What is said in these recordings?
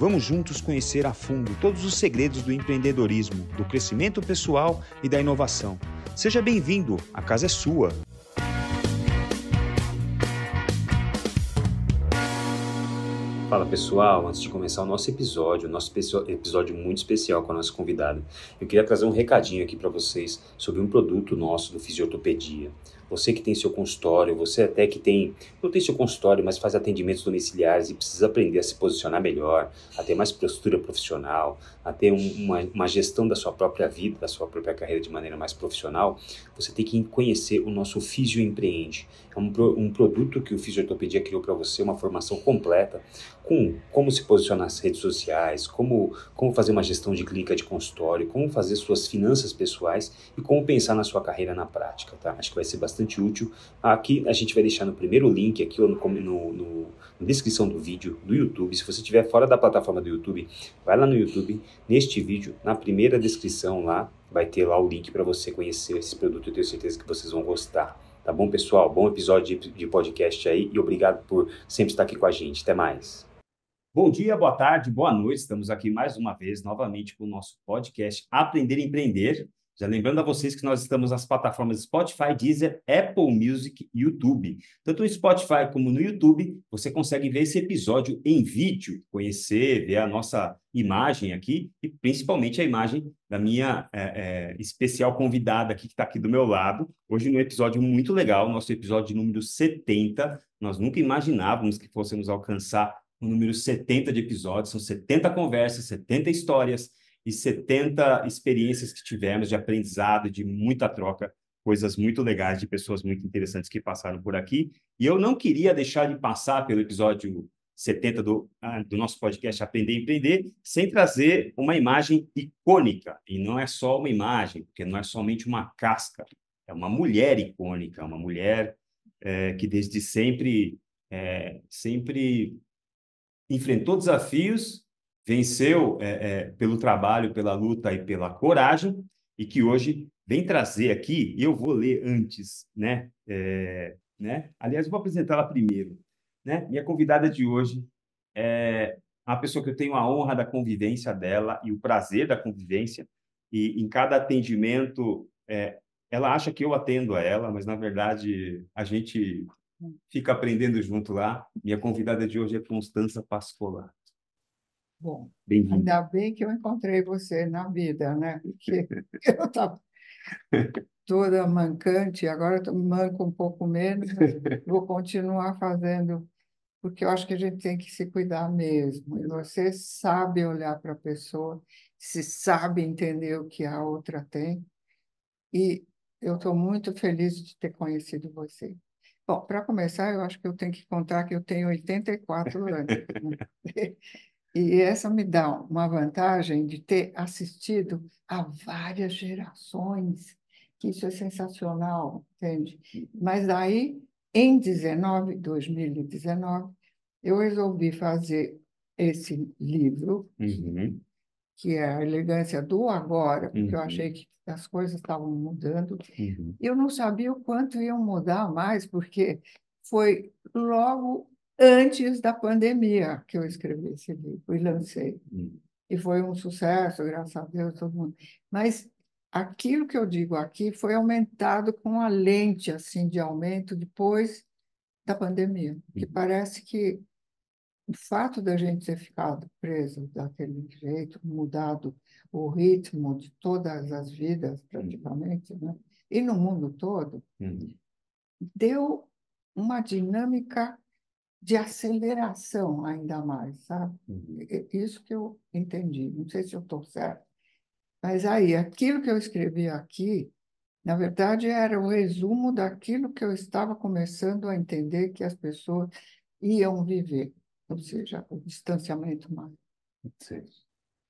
Vamos juntos conhecer a fundo todos os segredos do empreendedorismo, do crescimento pessoal e da inovação. Seja bem-vindo, a casa é sua. Fala pessoal, antes de começar o nosso episódio, o nosso episódio muito especial com a nossa convidada, eu queria trazer um recadinho aqui para vocês sobre um produto nosso do Fisiortopedia você que tem seu consultório, você até que tem, não tem seu consultório, mas faz atendimentos domiciliares e precisa aprender a se posicionar melhor, a ter mais postura profissional, a ter um, uma, uma gestão da sua própria vida, da sua própria carreira de maneira mais profissional, você tem que conhecer o nosso Fisio Empreende. É um, um produto que o Fisiortopedia criou para você, uma formação completa com como se posicionar nas redes sociais, como, como fazer uma gestão de clínica de consultório, como fazer suas finanças pessoais e como pensar na sua carreira na prática, tá? Acho que vai ser bastante útil. Aqui a gente vai deixar no primeiro link, aqui no, no, no na descrição do vídeo do YouTube. Se você estiver fora da plataforma do YouTube, vai lá no YouTube, neste vídeo, na primeira descrição lá, vai ter lá o link para você conhecer esse produto. Eu tenho certeza que vocês vão gostar. Tá bom, pessoal? Bom episódio de, podcast aí e obrigado por sempre estar aqui com a gente. Até mais. Bom dia, boa tarde, boa noite. Estamos aqui mais uma vez, novamente, com o nosso podcast Aprender Empreender. Já lembrando a vocês que nós estamos nas plataformas Spotify, Deezer, Apple Music e YouTube. Tanto no Spotify como no YouTube, você consegue ver esse episódio em vídeo, conhecer, ver a nossa imagem aqui e principalmente a imagem da minha é, é, especial convidada aqui, que está aqui do meu lado. Hoje, num episódio muito legal, nosso episódio número 70. Nós nunca imaginávamos que fôssemos alcançar o número 70 de episódios, são 70 conversas, 70 histórias e 70 experiências que tivemos de aprendizado, de muita troca, coisas muito legais de pessoas muito interessantes que passaram por aqui. E eu não queria deixar de passar pelo episódio 70 do, ah, do nosso podcast Aprender e Empreender, sem trazer uma imagem icônica. E não é só uma imagem, porque não é somente uma casca, é uma mulher icônica, uma mulher é, que desde sempre, é, sempre enfrentou desafios, venceu é, é, pelo trabalho, pela luta e pela coragem, e que hoje vem trazer aqui, eu vou ler antes, né? É, né? Aliás, vou apresentá-la primeiro. Né? Minha convidada de hoje é uma pessoa que eu tenho a honra da convivência dela e o prazer da convivência, e em cada atendimento, é, ela acha que eu atendo a ela, mas na verdade a gente fica aprendendo junto lá. Minha convidada de hoje é Constança Pascolar. Bom, ainda bem que eu encontrei você na vida, né? Porque eu estava toda mancante, agora eu manco um pouco menos, vou continuar fazendo, porque eu acho que a gente tem que se cuidar mesmo. E você sabe olhar para a pessoa, se sabe entender o que a outra tem. E eu estou muito feliz de ter conhecido você. Bom, para começar, eu acho que eu tenho que contar que eu tenho 84 anos. Né? E essa me dá uma vantagem de ter assistido a várias gerações, que isso é sensacional, entende? Mas aí, em 19, 2019, eu resolvi fazer esse livro, uhum. que é A Elegância do Agora, porque uhum. eu achei que as coisas estavam mudando. Uhum. Eu não sabia o quanto iam mudar mais, porque foi logo antes da pandemia que eu escrevi esse livro e lancei. Uhum. E foi um sucesso, graças a Deus, todo mundo. Mas aquilo que eu digo aqui foi aumentado com a lente assim de aumento depois da pandemia, que uhum. parece que o fato da gente ter ficado preso daquele jeito, mudado o ritmo de todas as vidas, praticamente, né? e no mundo todo, deu uma dinâmica de aceleração ainda mais, sabe? Uhum. Isso que eu entendi. Não sei se eu estou certo. Mas aí, aquilo que eu escrevi aqui, na verdade, era o resumo daquilo que eu estava começando a entender que as pessoas iam viver, ou seja, o distanciamento mais.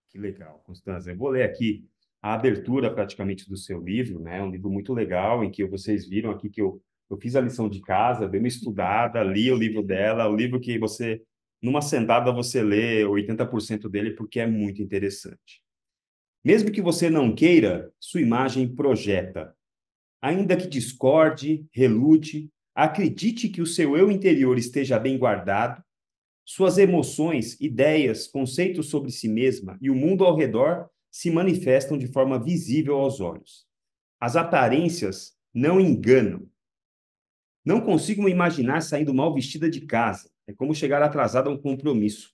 Que legal, Constância. Eu vou ler aqui a abertura praticamente do seu livro, né? É um livro muito legal em que vocês viram aqui que eu, eu fiz a lição de casa, dei uma estudada, li o livro dela, o livro que você numa sentada você lê 80% dele porque é muito interessante. Mesmo que você não queira, sua imagem projeta. Ainda que discorde, relute, acredite que o seu eu interior esteja bem guardado, suas emoções, ideias, conceitos sobre si mesma e o mundo ao redor se manifestam de forma visível aos olhos. As aparências não enganam. Não consigo me imaginar saindo mal vestida de casa. É como chegar atrasado a um compromisso.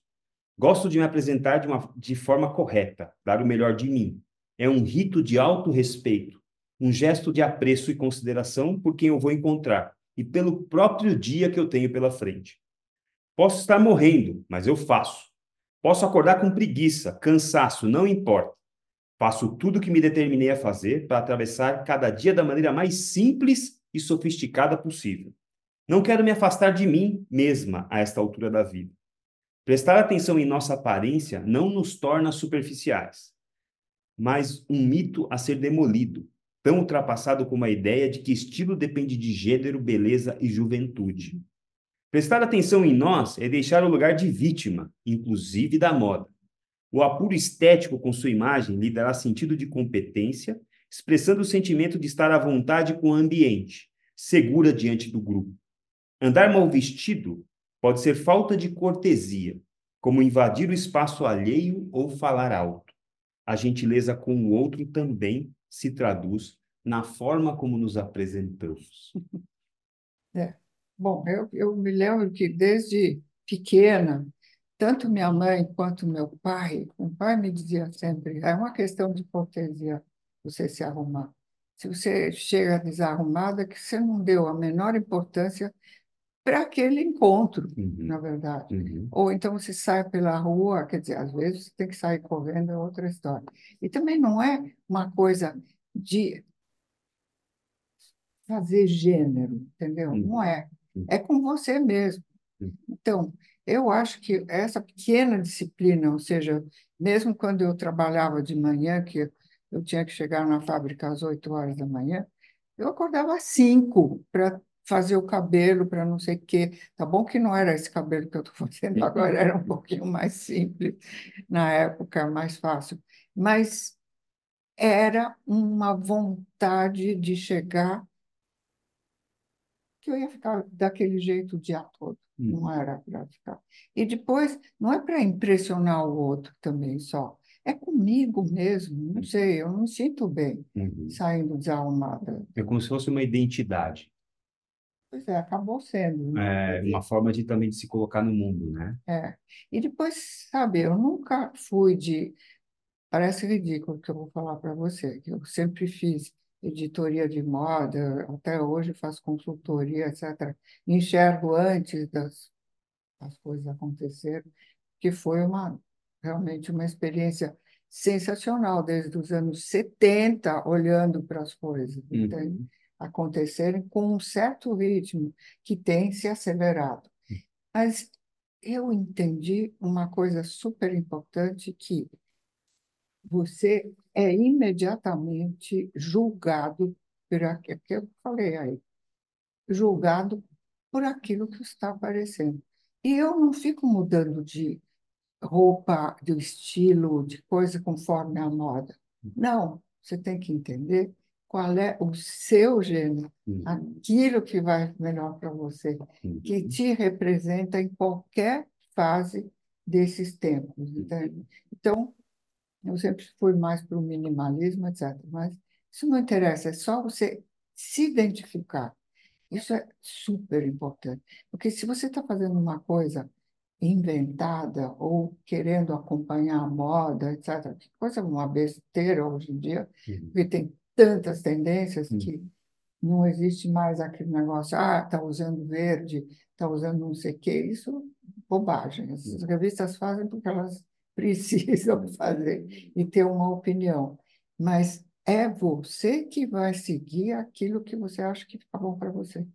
Gosto de me apresentar de, uma, de forma correta, dar o melhor de mim. É um rito de auto-respeito, um gesto de apreço e consideração por quem eu vou encontrar e pelo próprio dia que eu tenho pela frente. Posso estar morrendo, mas eu faço. Posso acordar com preguiça, cansaço, não importa. Faço tudo o que me determinei a fazer para atravessar cada dia da maneira mais simples e sofisticada possível. Não quero me afastar de mim mesma a esta altura da vida. Prestar atenção em nossa aparência não nos torna superficiais, mas um mito a ser demolido, tão ultrapassado como a ideia de que estilo depende de gênero, beleza e juventude. Prestar atenção em nós é deixar o lugar de vítima, inclusive da moda. O apuro estético com sua imagem lhe dará sentido de competência, expressando o sentimento de estar à vontade com o ambiente, segura diante do grupo. Andar mal vestido pode ser falta de cortesia, como invadir o espaço alheio ou falar alto. A gentileza com o outro também se traduz na forma como nos apresentamos. É. Bom, eu, eu me lembro que desde pequena tanto minha mãe quanto meu pai, o pai me dizia sempre, é uma questão de cortesia você se arrumar. Se você chega desarrumada, que você não deu a menor importância para aquele encontro, uhum. na verdade. Uhum. Ou então você sai pela rua, quer dizer, às vezes você tem que sair correndo, é outra história. E também não é uma coisa de fazer gênero, entendeu? Uhum. Não é. Uhum. É com você mesmo. Uhum. Então, eu acho que essa pequena disciplina, ou seja, mesmo quando eu trabalhava de manhã, que eu tinha que chegar na fábrica às 8 horas da manhã, eu acordava às 5 para fazer o cabelo, para não sei o quê. Tá bom que não era esse cabelo que eu estou fazendo agora, era um pouquinho mais simples, na época mais fácil. Mas era uma vontade de chegar que eu ia ficar daquele jeito o dia todo. Não hum. era para ficar. E depois, não é para impressionar o outro também só. É comigo mesmo, não sei, eu não me sinto bem uhum. saindo desarrumada. É como se fosse uma identidade. Pois é, acabou sendo. Né? É uma forma de também de se colocar no mundo, né? É. E depois, sabe, eu nunca fui de. Parece ridículo que eu vou falar para você, que eu sempre fiz editoria de moda, até hoje faço consultoria, etc. Enxergo antes das, das coisas acontecerem, que foi uma realmente uma experiência sensacional desde os anos 70, olhando para as coisas uhum. acontecerem com um certo ritmo que tem se acelerado. Mas eu entendi uma coisa super importante que você é imediatamente julgado por aquilo que eu falei aí, julgado por aquilo que está aparecendo. E eu não fico mudando de roupa, de estilo, de coisa conforme a moda. Não, você tem que entender qual é o seu gênero, uhum. aquilo que vai melhor para você, uhum. que te representa em qualquer fase desses tempos. Entende? Então, eu sempre fui mais para o minimalismo, etc. Mas isso não interessa, é só você se identificar. Isso é super importante. Porque se você está fazendo uma coisa inventada ou querendo acompanhar a moda, etc., que coisa uma besteira hoje em dia, porque tem tantas tendências que não existe mais aquele negócio, ah, está usando verde, está usando não sei o quê. Isso bobagem. As revistas fazem porque elas precisam fazer e ter uma opinião. Mas é você que vai seguir aquilo que você acha que fica bom para você.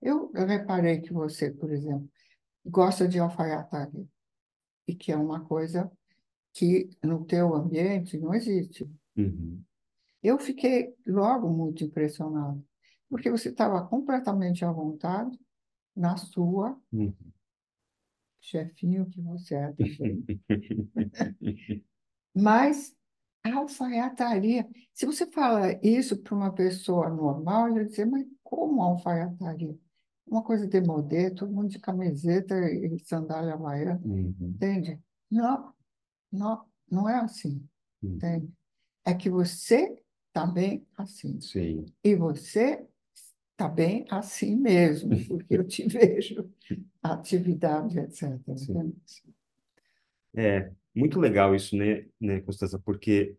Eu, eu, reparei que você, por exemplo, gosta de alfaiataria, e que é uma coisa que no teu ambiente não existe. Uhum. Eu fiquei logo muito impressionado, porque você estava completamente à vontade na sua, uhum. chefinho que você é também. Mas a alfaiataria, se você fala isso para uma pessoa normal, ele vai dizer, mas como alfaiataria? Uma coisa de modê, todo mundo de camiseta e sandália havaiana, uhum. entende? Não, não, não é assim, uhum. entende? É que você está bem assim. Sim. E você está bem assim mesmo, porque eu te vejo atividade, etc. Sim. É, muito legal isso, né, né, Constança? Porque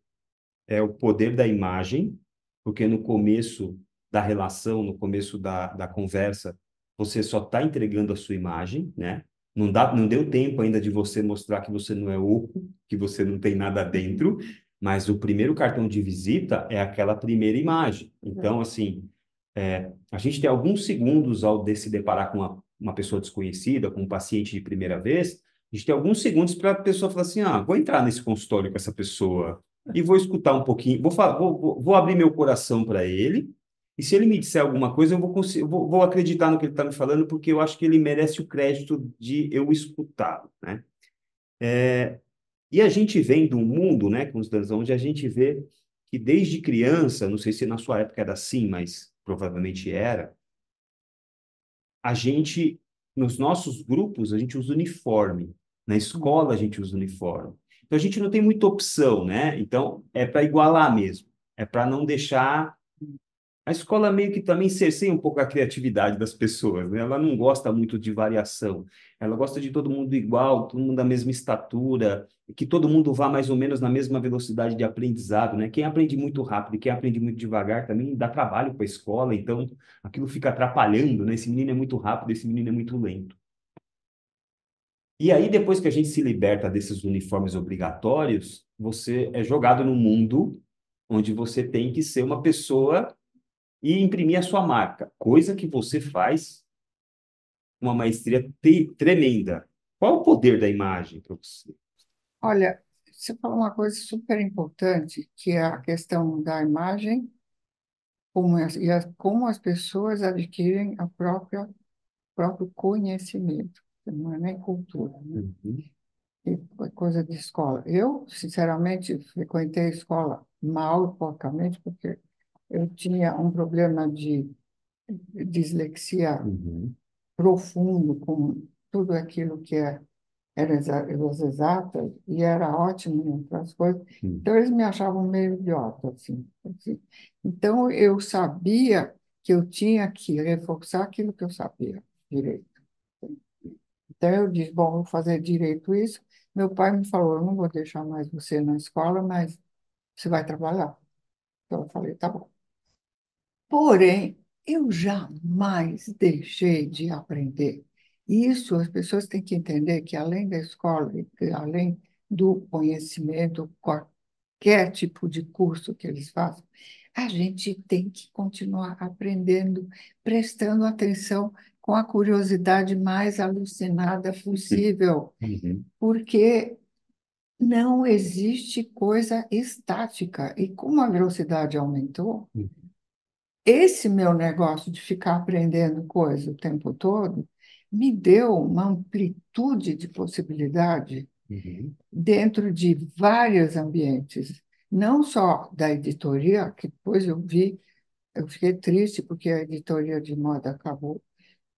é o poder da imagem, porque no começo da relação, no começo da, da conversa, você só está entregando a sua imagem, né? Não, dá, não deu tempo ainda de você mostrar que você não é oco, que você não tem nada dentro, mas o primeiro cartão de visita é aquela primeira imagem. Então, assim, é, a gente tem alguns segundos ao de se deparar com uma, uma pessoa desconhecida, com um paciente de primeira vez, a gente tem alguns segundos para a pessoa falar assim, ah, vou entrar nesse consultório com essa pessoa e vou escutar um pouquinho, vou, vou, vou abrir meu coração para ele, e se ele me disser alguma coisa, eu vou, vou, vou acreditar no que ele está me falando, porque eu acho que ele merece o crédito de eu escutá-lo, né? É, e a gente vem de um mundo, né, Constância, onde a gente vê que desde criança, não sei se na sua época era assim, mas provavelmente era, a gente, nos nossos grupos, a gente usa uniforme. Na escola, a gente usa uniforme. Então, a gente não tem muita opção, né? Então, é para igualar mesmo. É para não deixar a escola meio que também cerceia um pouco a criatividade das pessoas, né? Ela não gosta muito de variação. Ela gosta de todo mundo igual, todo mundo da mesma estatura, que todo mundo vá mais ou menos na mesma velocidade de aprendizado, né? Quem aprende muito rápido e quem aprende muito devagar também dá trabalho para a escola, então aquilo fica atrapalhando, né? Esse menino é muito rápido, esse menino é muito lento. E aí, depois que a gente se liberta desses uniformes obrigatórios, você é jogado no mundo onde você tem que ser uma pessoa e imprimir a sua marca, coisa que você faz uma maestria tremenda. Qual o poder da imagem para você? Olha, você falou uma coisa super importante, que é a questão da imagem como as, e as, como as pessoas adquirem a própria próprio conhecimento, não é nem cultura, né? Uhum. E coisa de escola. Eu, sinceramente, frequentei escola mal, porcamente, porque eu tinha um problema de dislexia uhum. profundo com tudo aquilo que é, era as exatas e era ótimo em outras coisas. Uhum. Então, eles me achavam meio idiota, assim, assim. Então, eu sabia que eu tinha que reforçar aquilo que eu sabia direito. Então, eu disse, bom, vou fazer direito isso. Meu pai me falou, eu não vou deixar mais você na escola, mas você vai trabalhar. Então, eu falei, tá bom. Porém, eu jamais deixei de aprender. Isso as pessoas têm que entender que além da escola, além do conhecimento, qualquer tipo de curso que eles façam, a gente tem que continuar aprendendo, prestando atenção com a curiosidade mais alucinada possível, uhum. porque não existe coisa estática. E como a velocidade aumentou, uhum esse meu negócio de ficar aprendendo coisa o tempo todo me deu uma amplitude de possibilidade uhum. dentro de vários ambientes, não só da editoria, que depois eu vi, eu fiquei triste porque a editoria de moda acabou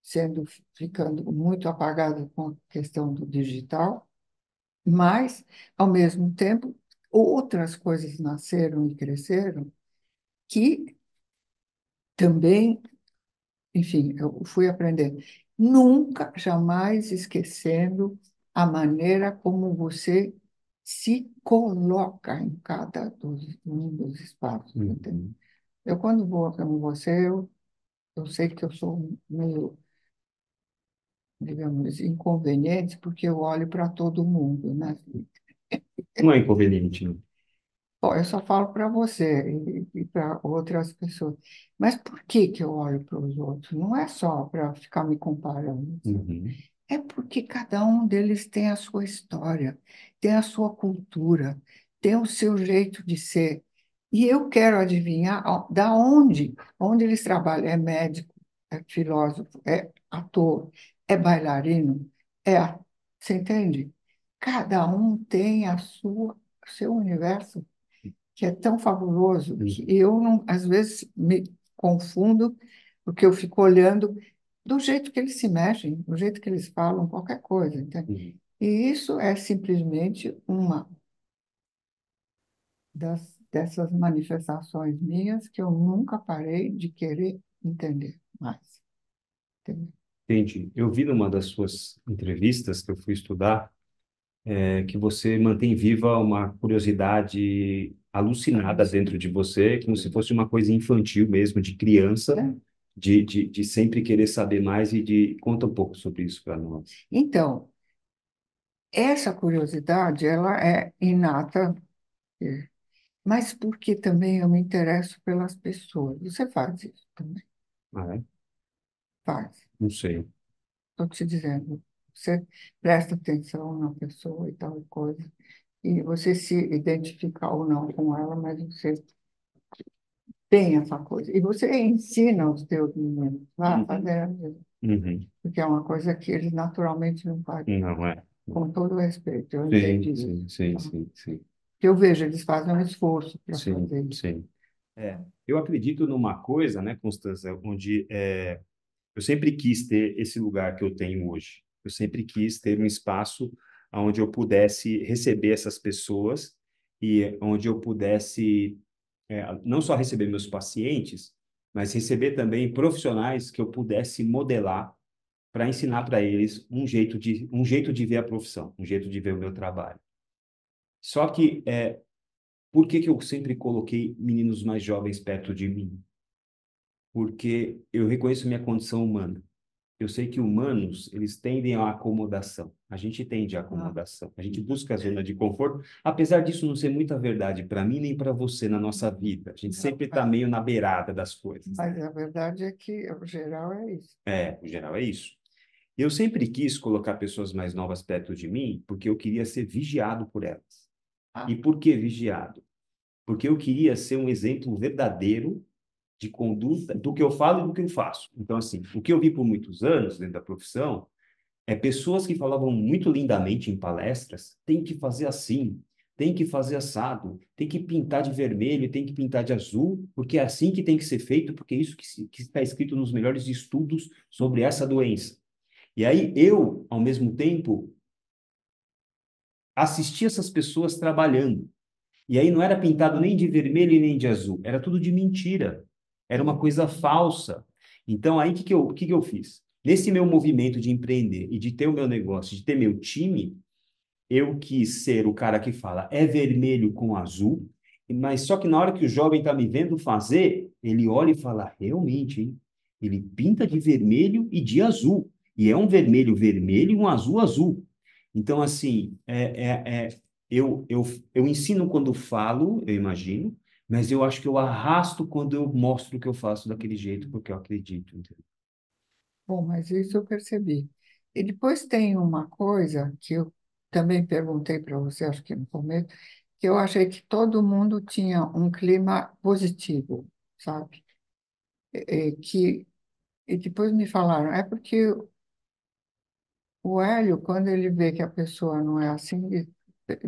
sendo ficando muito apagada com a questão do digital, mas ao mesmo tempo outras coisas nasceram e cresceram que também, enfim, eu fui aprender. Nunca, jamais esquecendo a maneira como você se coloca em cada dos, um dos espaços. Uhum. Eu, quando vou com você, eu, eu sei que eu sou meio, digamos, inconveniente, porque eu olho para todo mundo. Né? Não é inconveniente, não. Bom, eu só falo para você e, e para outras pessoas. Mas por que que eu olho para os outros? Não é só para ficar me comparando. Uhum. É porque cada um deles tem a sua história, tem a sua cultura, tem o seu jeito de ser. E eu quero adivinhar da onde, onde eles trabalham. É médico, é filósofo, é ator, é bailarino, é. Você entende? Cada um tem a sua, seu universo, que é tão fabuloso que eu, não, às vezes, me confundo, porque eu fico olhando do jeito que eles se mexem, do jeito que eles falam, qualquer coisa. Entende? E isso é simplesmente uma das, dessas manifestações minhas que eu nunca parei de querer entender mais. Entendeu? Entendi. Eu vi numa das suas entrevistas que eu fui estudar é, que você mantém viva uma curiosidade alucinada dentro de você, como se fosse uma coisa infantil mesmo, de criança, é. de, de, de sempre querer saber mais e de... Conta um pouco sobre isso para nós. Então, essa curiosidade, ela é inata, é, mas porque também eu me interesso pelas pessoas. Você faz isso também? Ah, é? Faz. Não sei. Estou te dizendo. Você presta atenção na pessoa e tal coisa. E você se identifica ou não com ela, mas você tem essa coisa. E você ensina os teus meninos a uhum. fazer a mesma. Uhum. Porque é uma coisa que eles naturalmente não fazem. Não é. Com todo o respeito. Eu sim, entendi sim, isso. Sim, tá? sim, sim. Eu vejo, eles fazem um esforço para fazer isso. Sim, é. Eu acredito numa coisa, né, Constança, onde é, eu sempre quis ter esse lugar que eu tenho hoje. Eu sempre quis ter um espaço onde eu pudesse receber essas pessoas e onde eu pudesse é, não só receber meus pacientes, mas receber também profissionais que eu pudesse modelar para ensinar para eles um jeito de um jeito de ver a profissão, um jeito de ver o meu trabalho. Só que é, por que que eu sempre coloquei meninos mais jovens perto de mim? Porque eu reconheço minha condição humana eu sei que humanos, eles tendem à acomodação. A gente tende à acomodação. A gente busca a zona de conforto, apesar disso não ser muita verdade para mim nem para você na nossa vida. A gente sempre está meio na beirada das coisas. Mas a verdade é que o geral é isso. É, o geral é isso. Eu sempre quis colocar pessoas mais novas perto de mim porque eu queria ser vigiado por elas. Ah. E por que vigiado? Porque eu queria ser um exemplo verdadeiro de conduta do que eu falo e do que eu faço. Então, assim, o que eu vi por muitos anos dentro da profissão é pessoas que falavam muito lindamente em palestras, tem que fazer assim, tem que fazer assado, tem que pintar de vermelho, tem que pintar de azul, porque é assim que tem que ser feito, porque é isso que, se, que está escrito nos melhores estudos sobre essa doença. E aí eu, ao mesmo tempo, assisti essas pessoas trabalhando. E aí não era pintado nem de vermelho nem de azul, era tudo de mentira era uma coisa falsa. Então, aí, o que, que, eu, que, que eu fiz? Nesse meu movimento de empreender e de ter o meu negócio, de ter meu time, eu quis ser o cara que fala é vermelho com azul, mas só que na hora que o jovem está me vendo fazer, ele olha e fala, realmente, hein? Ele pinta de vermelho e de azul. E é um vermelho vermelho e um azul azul. Então, assim, é, é, é, eu, eu, eu ensino quando falo, eu imagino, mas eu acho que eu arrasto quando eu mostro que eu faço daquele jeito, porque eu acredito. Entendeu? Bom, mas isso eu percebi. E depois tem uma coisa que eu também perguntei para você, acho que no começo, que eu achei que todo mundo tinha um clima positivo, sabe? E, que, e depois me falaram, é porque o Hélio, quando ele vê que a pessoa não é assim,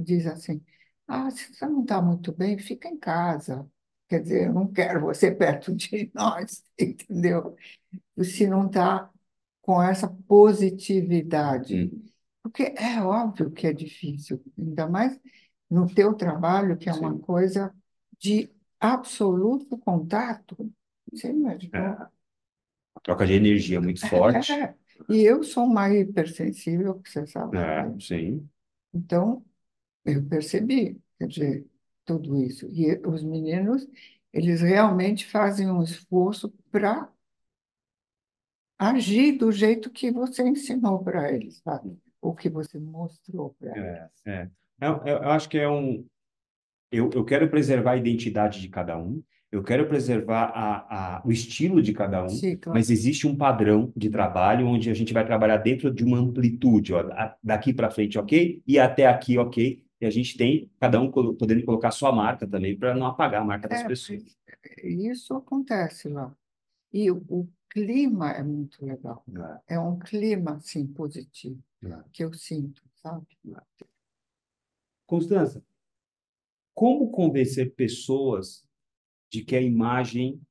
diz assim, ah, se você não está muito bem, fica em casa. Quer dizer, eu não quero você perto de nós, entendeu? Se não está com essa positividade. Hum. Porque é óbvio que é difícil, ainda mais no teu trabalho, que é uma coisa de absoluto contato. Você imaginou? É. Troca de energia muito forte. É. E eu sou mais hipersensível, que você sabe. É, sim. Então, eu percebi, quer dizer, tudo isso. E os meninos, eles realmente fazem um esforço para agir do jeito que você ensinou para eles, sabe? O que você mostrou para eles. É, é. Eu, eu, acho que é um. Eu, eu quero preservar a identidade de cada um, eu quero preservar a, a, o estilo de cada um, Sim, claro. mas existe um padrão de trabalho onde a gente vai trabalhar dentro de uma amplitude, ó, daqui para frente, ok? E até aqui, ok? E a gente tem cada um podendo colocar a sua marca também para não apagar a marca das é, pessoas. Isso acontece lá. E o, o clima é muito legal. É, é um clima, assim, positivo, é. que eu sinto, sabe? É. Constança, como convencer pessoas de que a imagem,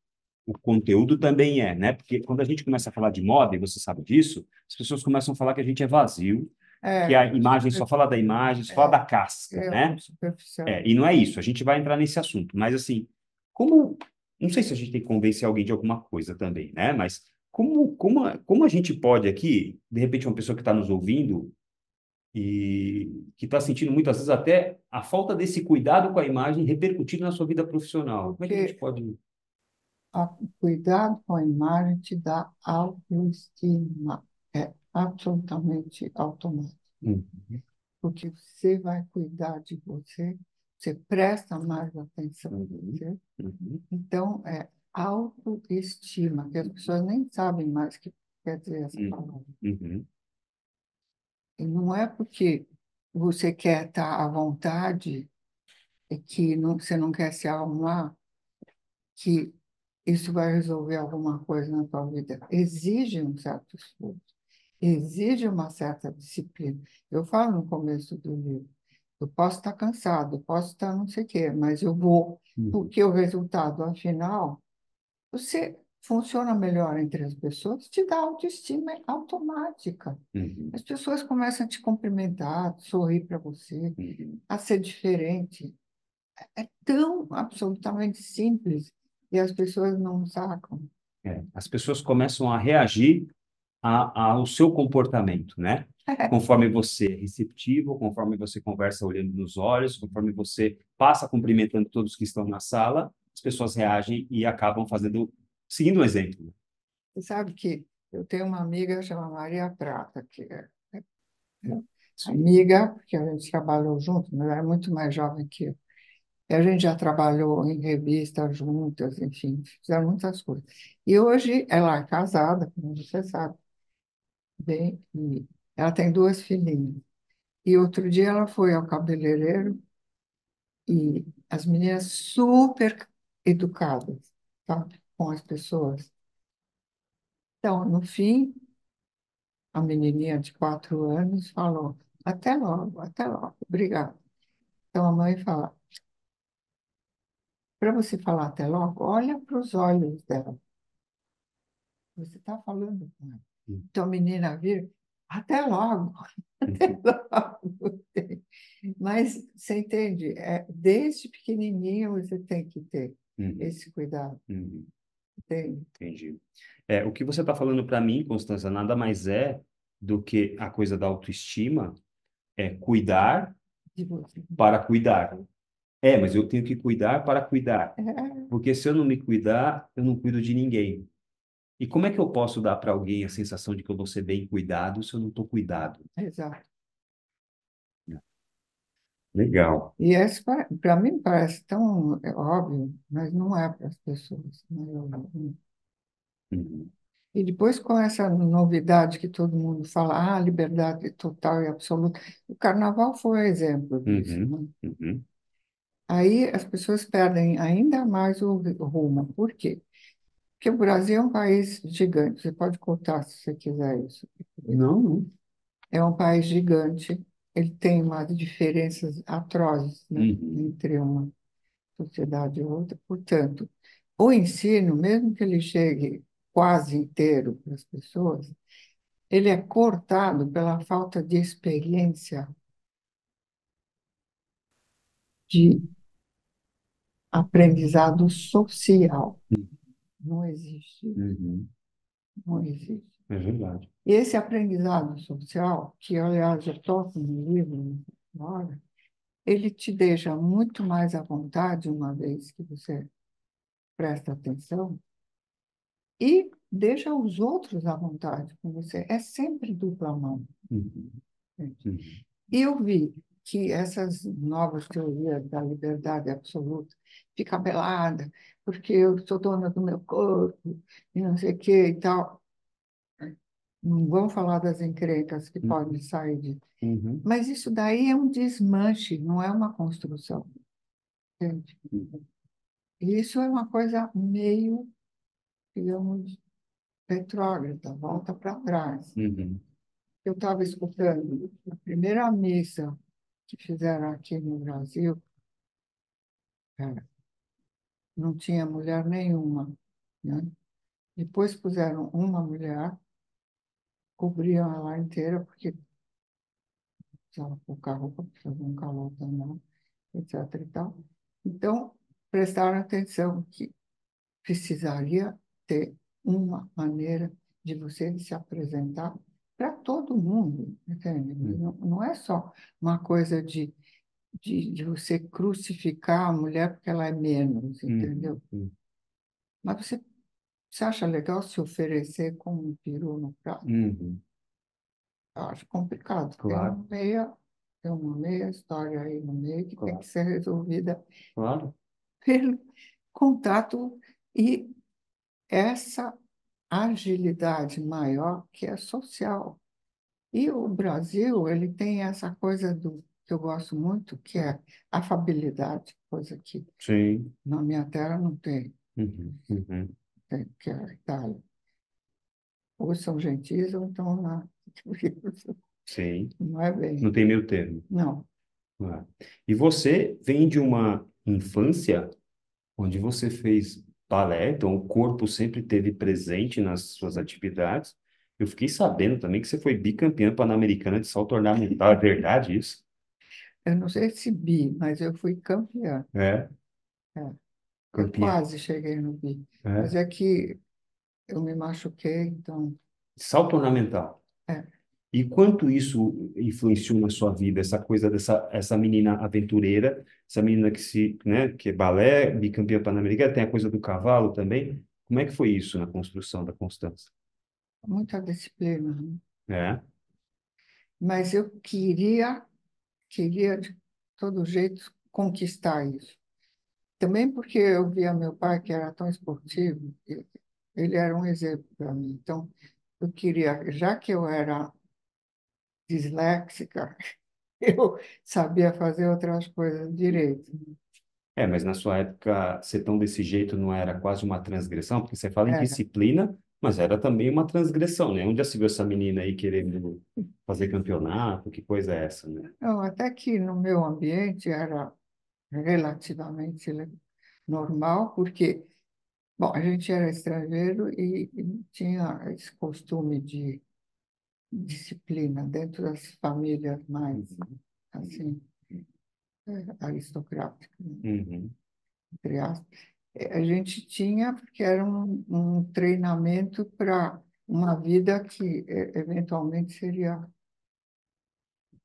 o conteúdo também é, né? Porque quando a gente começa a falar de moda, e você sabe disso, as pessoas começam a falar que a gente é vazio, é, que a imagem só fala da imagem, só é, fala da casca, é, né? É, e não é isso, a gente vai entrar nesse assunto. Mas, assim, como... Não sei se a gente tem que convencer alguém de alguma coisa também, né? Mas como, como, como a gente pode aqui, de repente, uma pessoa que está nos ouvindo e que está sentindo muitas vezes até a falta desse cuidado com a imagem repercutindo na sua vida profissional. Como é que a gente pode... O cuidado com a imagem te dá autoestima. É absolutamente automático. Uhum. Porque você vai cuidar de você, você presta mais atenção em uhum. você. Uhum. Então, é autoestima, que as pessoas nem sabem mais o que quer dizer essa uhum. palavra. Uhum. E não é porque você quer estar à vontade e que não, você não quer se arrumar que isso vai resolver alguma coisa na tua vida. Exige um certo esforço, exige uma certa disciplina. Eu falo no começo do livro, eu posso estar cansado, posso estar não sei o quê, mas eu vou, uhum. porque o resultado, afinal, você funciona melhor entre as pessoas, te dá autoestima automática. Uhum. As pessoas começam a te cumprimentar, sorrir para você, uhum. a ser diferente. É tão absolutamente simples e as pessoas não sacam. É, as pessoas começam a reagir a, ao seu comportamento, né? Conforme você é receptivo, conforme você conversa olhando nos olhos, conforme você passa cumprimentando todos que estão na sala, as pessoas reagem e acabam fazendo seguindo o exemplo. Você sabe que eu tenho uma amiga chamada Maria Prata, que é, é, é amiga, porque a gente trabalhou junto, mas ela é muito mais jovem que eu. E a gente já trabalhou em revistas juntas, enfim, fizeram muitas coisas. E hoje ela é casada, como você sabe. Bem, ela tem duas filhinhas. E outro dia ela foi ao cabeleireiro e as meninas super educadas, sabe? com as pessoas. Então, no fim, a menininha de quatro anos falou: até logo, até logo, obrigada. Então a mãe fala: para você falar até logo, olha para os olhos dela. Você está falando com ela. Então menina vira: até logo, até logo. Mas você entende? É, desde pequenininho você tem que ter uhum. esse cuidado. Uhum. Entendi. Entendi. É, o que você está falando para mim, Constança, nada mais é do que a coisa da autoestima, é cuidar para cuidar. É, mas eu tenho que cuidar para cuidar. É. Porque se eu não me cuidar, eu não cuido de ninguém. E como é que eu posso dar para alguém a sensação de que eu vou ser bem cuidado se eu não estou cuidado? Exato. Legal. E esse, para mim, parece tão óbvio, mas não é para as pessoas. Uhum. E depois, com essa novidade que todo mundo fala, ah, liberdade total e absoluta, o carnaval foi exemplo disso. Uhum. Né? Uhum. Aí as pessoas perdem ainda mais o rumo. Por quê? Porque o Brasil é um país gigante. Você pode contar se você quiser isso. Não, não. É um país gigante ele tem umas diferenças atrozes né, uhum. entre uma sociedade e outra. Portanto, o ensino, mesmo que ele chegue quase inteiro para as pessoas, ele é cortado pela falta de experiência de aprendizado social. Uhum. Não existe. Uhum. Não existe. É verdade. E esse aprendizado social, que aliás eu toco no livro ele te deixa muito mais à vontade uma vez que você presta atenção e deixa os outros à vontade com você. É sempre dupla mão. Uhum. Uhum. E eu vi que essas novas teorias da liberdade absoluta, fica pelada, porque eu sou dona do meu corpo, e não sei o que e tal Não vamos falar das encrencas que uhum. podem sair de. Uhum. Mas isso daí é um desmanche, não é uma construção. Entende? Uhum. Isso é uma coisa meio, digamos, retrógrada, volta para trás. Uhum. Eu estava escutando a primeira missa que fizeram aqui no Brasil, é, não tinha mulher nenhuma. Né? Depois puseram uma mulher, cobriam ela inteira, porque precisava colocar roupa, fazer um calor também, etc. E tal. Então, prestaram atenção que precisaria ter uma maneira de você se apresentar para todo mundo, entende? Hum. Não, não é só uma coisa de, de, de, você crucificar a mulher porque ela é menos, hum, entendeu? Hum. Mas você, você acha legal se oferecer como um peru no prato? Uhum. Eu acho complicado. Claro. Tem uma meia, tem uma meia história aí no meio que claro. tem que ser resolvida claro. pelo contato e essa agilidade maior que é social. E o Brasil, ele tem essa coisa do que eu gosto muito, que é afabilidade, coisa que Sim. na minha terra não tem. Uhum, uhum. Tem, que é a Itália. Ou são gentis ou estão lá. Sim. Não é bem. Não tem meio termo. Não. Ah. E você vem de uma infância onde você fez balé, então o corpo sempre teve presente nas suas atividades. Eu fiquei sabendo também que você foi bicampeã pan-americana de salto ornamental. É verdade isso? Eu não sei se bi, mas eu fui campeã. É? É. Eu quase cheguei no bi. É? Mas é que eu me machuquei, então. Salto ornamental. É. E quanto isso influenciou na sua vida, essa coisa dessa essa menina aventureira, essa menina que se, né, que é balé, bicampeã pan-americana, tem a coisa do cavalo também. Como é que foi isso na construção da Constância? Muita disciplina. Né? É. Mas eu queria, queria de todo jeito conquistar isso. Também porque eu via meu pai que era tão esportivo, ele era um exemplo para mim. Então, eu queria, já que eu era disléxica, eu sabia fazer outras coisas direito. É, mas na sua época, ser tão desse jeito não era quase uma transgressão? Porque você fala em era. disciplina, mas era também uma transgressão, né? Onde já se viu essa menina aí querendo fazer campeonato? Que coisa é essa, né? Não, até que no meu ambiente era relativamente normal, porque, bom, a gente era estrangeiro e, e tinha esse costume de disciplina dentro das famílias mais uhum. assim é, aristocráticas, né? uhum. entre aspas. É, a gente tinha porque era um, um treinamento para uma vida que eventualmente seria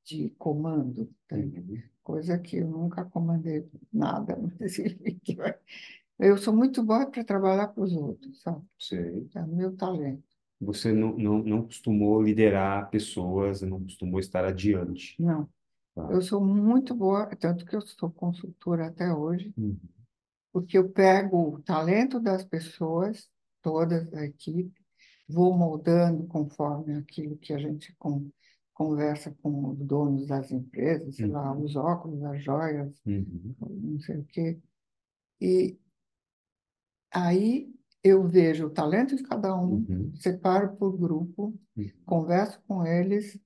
de comando, uhum. coisa que eu nunca comandei nada, mas eu sou muito boa para trabalhar para os outros, sabe? Sei. É meu talento você não, não, não costumou liderar pessoas, não costumou estar adiante. Não. Tá. Eu sou muito boa, tanto que eu sou consultora até hoje, uhum. porque eu pego o talento das pessoas, todas da equipe, vou moldando conforme aquilo que a gente com, conversa com os donos das empresas, sei uhum. lá, os óculos, as joias, uhum. não sei o quê. E aí eu vejo o talento de cada um, uhum. separo por grupo, uhum. converso com eles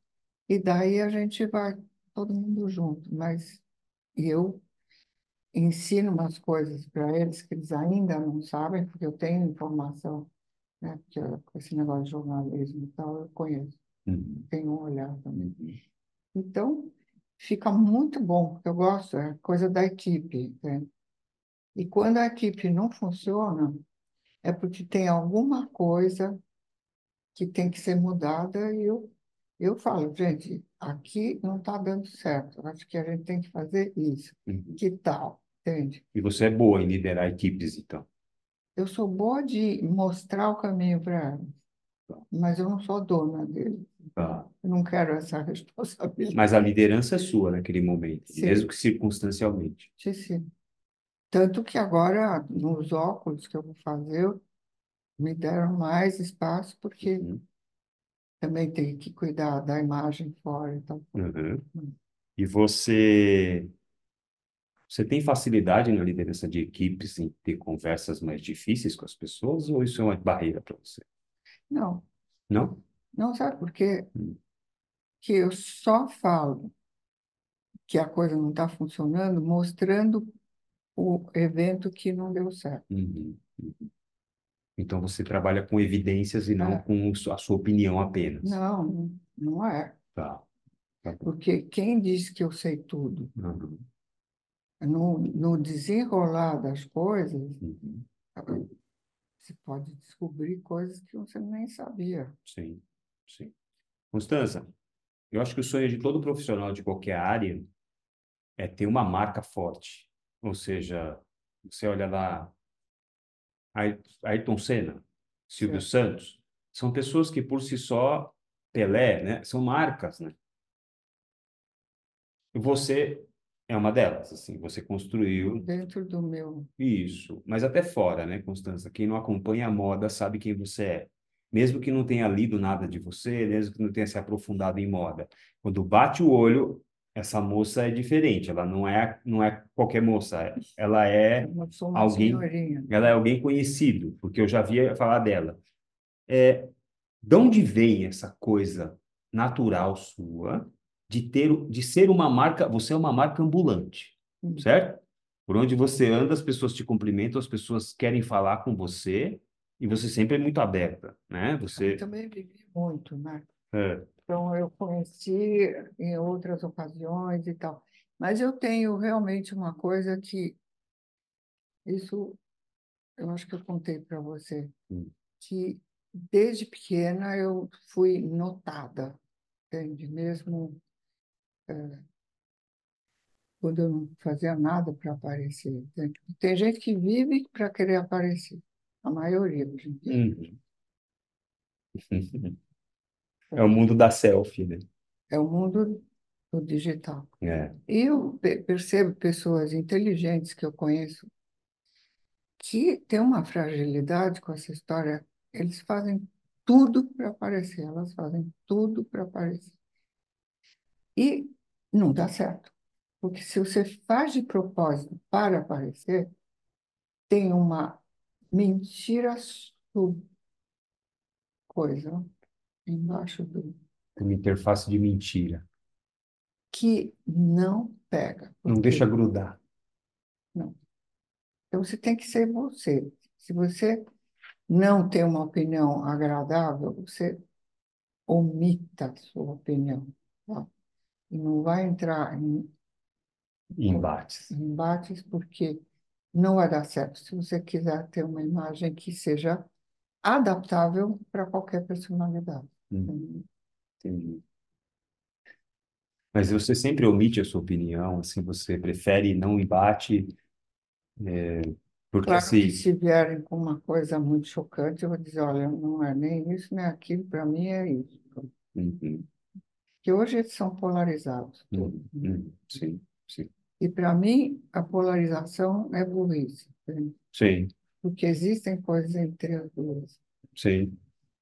e daí a gente vai todo mundo junto. Mas eu ensino umas coisas para eles que eles ainda não sabem, porque eu tenho informação, né? Porque com esse negócio de jornalismo e tal, eu conheço, uhum. tenho um olhar também. Uhum. Então, fica muito bom, porque eu gosto, é coisa da equipe. Né? E quando a equipe não funciona, é porque tem alguma coisa que tem que ser mudada e eu, eu falo, gente, aqui não está dando certo, acho que a gente tem que fazer isso. Uhum. Que tal? Entende? E você é boa em liderar equipes, então? Eu sou boa de mostrar o caminho para elas, mas eu não sou dona dele. Tá. Eu não quero essa responsabilidade. Mas a liderança é sua naquele momento, sim. mesmo que circunstancialmente. Sim, sim. Tanto que agora, nos óculos que eu vou fazer, me deram mais espaço, porque uhum. também tem que cuidar da imagem fora. Então. Uhum. E você você tem facilidade na liderança de equipes em ter conversas mais difíceis com as pessoas ou isso é uma barreira para você? Não. Não? Não, sabe por quê? Hum. Que eu só falo que a coisa não está funcionando mostrando o evento que não deu certo. Uhum, uhum. Então você trabalha com evidências e não é. com a sua opinião apenas. Não, não é. Tá. tá Porque quem diz que eu sei tudo? Uhum no, no desenrolar das coisas, uhum. você pode descobrir coisas que você nem sabia. Sim, sim. Constança, eu acho que o sonho de todo profissional de qualquer área é ter uma marca forte. Ou seja, você olha lá, Ayrton Senna, Silvio. Santos, são pessoas que por si só, Pelé, né, são marcas, né? Você é uma delas, assim, você construiu... Dentro do meu... Isso, mas até fora, né, Constança? Quem não acompanha a moda sabe quem você é. Mesmo que não tenha lido nada de você, mesmo que não tenha se aprofundado em moda. Quando bate o olho, essa moça é diferente, ela não é, não é qualquer moça, ela é alguém, senhorinha. ela é alguém conhecido, porque eu já via falar dela. É, de onde vem essa coisa natural sua de ter, de ser uma marca, você é uma marca ambulante, uhum. certo? Por onde você anda, as pessoas te cumprimentam, as pessoas querem falar com você e você sempre é muito aberta, né? Você eu também vivi muito, né? É. Então eu conheci em outras ocasiões e tal, mas eu tenho realmente uma coisa que isso eu acho que eu contei para você hum. que desde pequena eu fui notada, entende? Mesmo quando eu não fazia nada para aparecer. Tem, tem, gente que vive para querer aparecer, a maioria hoje em dia. Uhum. É o mundo da selfie, né? É o mundo do digital. É. E eu percebo pessoas inteligentes que eu conheço que têm uma fragilidade com essa história. Eles fazem tudo para aparecer, elas fazem tudo para aparecer. E não dá certo. Porque se você faz de propósito para aparecer, tem uma mentira sub coisa embaixo do. Uma interface de mentira. Que não pega. Não deixa grudar. Não. Então você tem que ser você. Se você não tem uma opinião agradável, você omita a sua opinião. Tá? e não vai entrar em embates. embates porque não vai dar certo se você quiser ter uma imagem que seja adaptável para qualquer personalidade. Hum, entendi. Mas você sempre omite a sua opinião, assim, você prefere não embate, é, porque claro assim... que se vierem com uma coisa muito chocante, eu vou dizer, olha, não é nem isso, nem aquilo, para mim é isso. Uhum que hoje eles são polarizados. Hum, hum, sim, sim. E para mim, a polarização é burrice. Entende? Sim. Porque existem coisas entre as duas. Sim.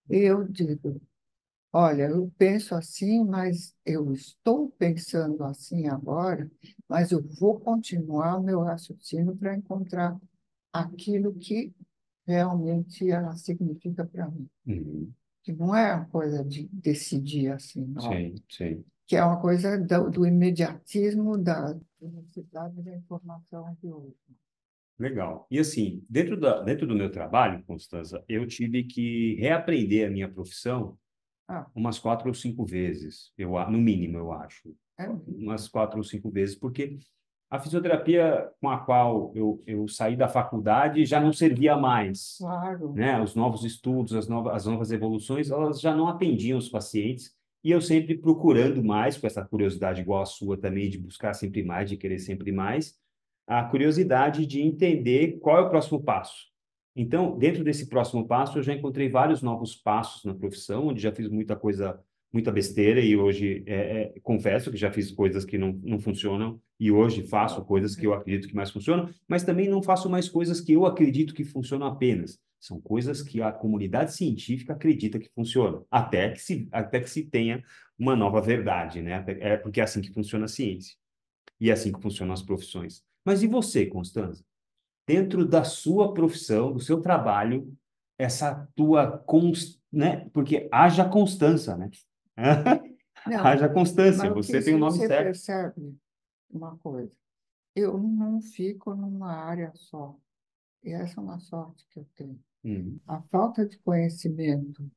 Eu digo, olha, eu penso assim, mas eu estou pensando assim agora, mas eu vou continuar meu raciocínio para encontrar aquilo que realmente ela significa para mim. Uhum que não é uma coisa de decidir assim, não. Sim, sim. Que é uma coisa do, do imediatismo da velocidade da informação de hoje. Legal. E assim, dentro, da, dentro do meu trabalho, Constança, eu tive que reaprender a minha profissão ah. umas quatro ou cinco vezes, eu, no mínimo, eu acho. É. Umas quatro ou cinco vezes, porque a fisioterapia com a qual eu, eu saí da faculdade já não servia mais. Claro. Né? Os novos estudos, as novas, as novas evoluções, elas já não atendiam os pacientes. E eu sempre procurando mais, com essa curiosidade igual a sua também, de buscar sempre mais, de querer sempre mais, a curiosidade de entender qual é o próximo passo. Então, dentro desse próximo passo, eu já encontrei vários novos passos na profissão, onde já fiz muita coisa muita besteira e hoje é, é, confesso que já fiz coisas que não, não funcionam e hoje faço coisas que eu acredito que mais funcionam, mas também não faço mais coisas que eu acredito que funcionam apenas. São coisas que a comunidade científica acredita que funcionam, até que se, até que se tenha uma nova verdade, né? É porque é assim que funciona a ciência e é assim que funcionam as profissões. Mas e você, Constanza? Dentro da sua profissão, do seu trabalho, essa tua const... né? Porque haja constância, né? Não, haja constância, você tem o nome você certo. percebe uma coisa. Eu não fico numa área só. E essa é uma sorte que eu tenho. Uhum. A falta de conhecimento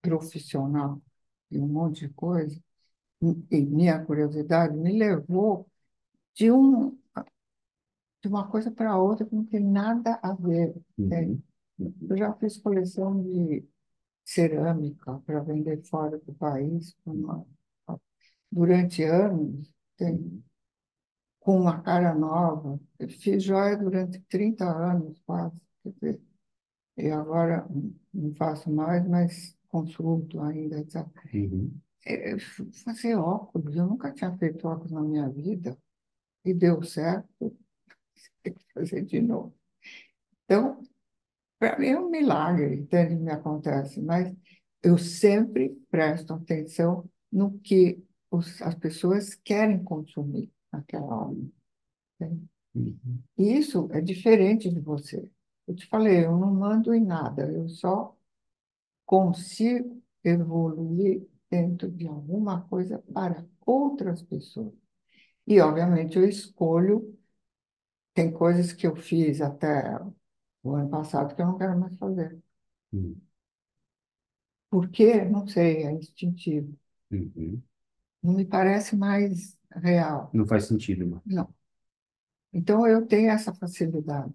profissional e um monte de coisa, e minha curiosidade me levou de, um, de uma coisa para outra que não tem nada a ver. Uhum. Eu já fiz coleção de cerâmica para vender fora do país uma, durante anos, tem, com uma cara nova. Eu fiz joia durante 30 anos, quase. Dizer, e agora não faço mais, mas consulto ainda. Etc. Uhum. É, fazer óculos, eu nunca tinha feito óculos na minha vida e deu certo, tem que fazer de novo. Então, para mim é um milagre, entende? Me acontece, mas eu sempre presto atenção no que os, as pessoas querem consumir naquela hora. Uhum. E isso é diferente de você. Eu te falei, eu não mando em nada, eu só consigo evoluir dentro de alguma coisa para outras pessoas. E, obviamente, eu escolho. Tem coisas que eu fiz até o ano passado que eu não quero mais fazer. Uhum. Por quê? Não sei, é instintivo. Uhum. Não me parece mais real. Não faz sentido. Não. Então, eu tenho essa facilidade.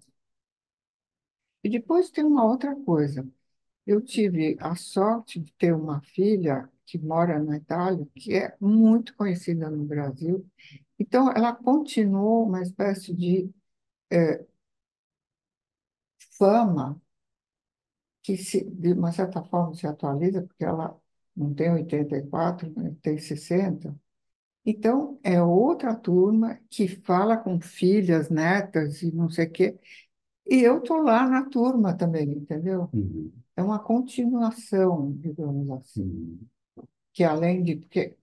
E depois tem uma outra coisa. Eu tive a sorte de ter uma filha que mora na Itália, que é muito conhecida no Brasil. Então, ela continuou uma espécie de é, fama que, se, de uma certa forma, se atualiza, porque ela não tem 84, né, tem 60. Então, é outra turma que fala com filhas, netas e não sei o quê. E eu estou lá na turma também, entendeu? Uhum. É uma continuação, digamos assim. Uhum. Que além de. Porque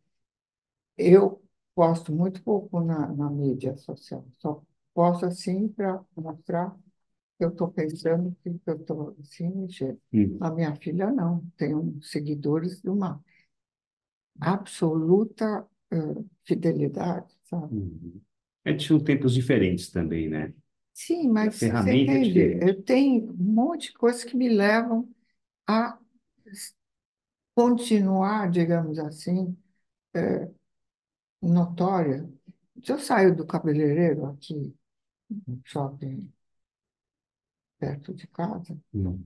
eu posto muito pouco na, na mídia social, só posto assim para mostrar eu estou pensando que eu estou assim, mexendo. Uhum. A minha filha não, tem seguidores de uma absoluta uh, fidelidade, sabe? Uhum. É, são tempos diferentes também, né? Sim, mas você entende? É eu tenho um monte de coisas que me levam a continuar, digamos assim, é, notória. Se eu saio do cabeleireiro aqui, no shopping perto de casa, Não.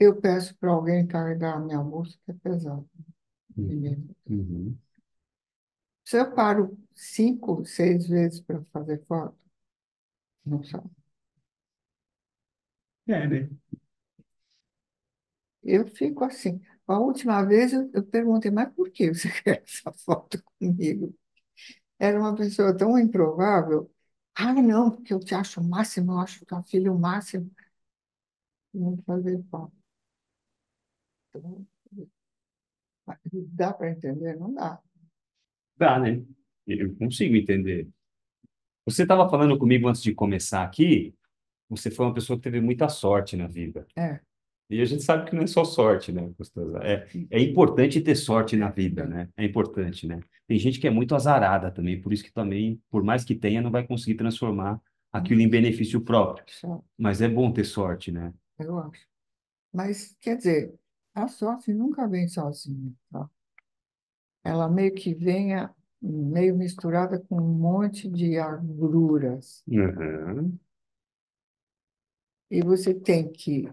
eu peço para alguém carregar a minha bolsa, que é pesada. Uhum. Uhum. Se eu paro cinco, seis vezes para fazer foto, não sabe. É, né? Eu fico assim. A última vez eu, eu perguntei, mas por que você quer essa foto comigo? Era uma pessoa tão improvável ah, não, porque eu te acho o máximo, eu acho tua filha o máximo. Não fazer falta. Então, dá para entender? Não dá. Dá, né? Eu consigo entender. Você estava falando comigo antes de começar aqui, você foi uma pessoa que teve muita sorte na vida. É. E a gente sabe que não é só sorte, né, Gostosa? É, é importante ter sorte na vida, né? É importante, né? Tem gente que é muito azarada também, por isso que também, por mais que tenha, não vai conseguir transformar aquilo em benefício próprio. Mas é bom ter sorte, né? Eu acho. Mas, quer dizer, a sorte nunca vem sozinha, tá? Ela meio que vem meio misturada com um monte de agruras. Uhum. E você tem que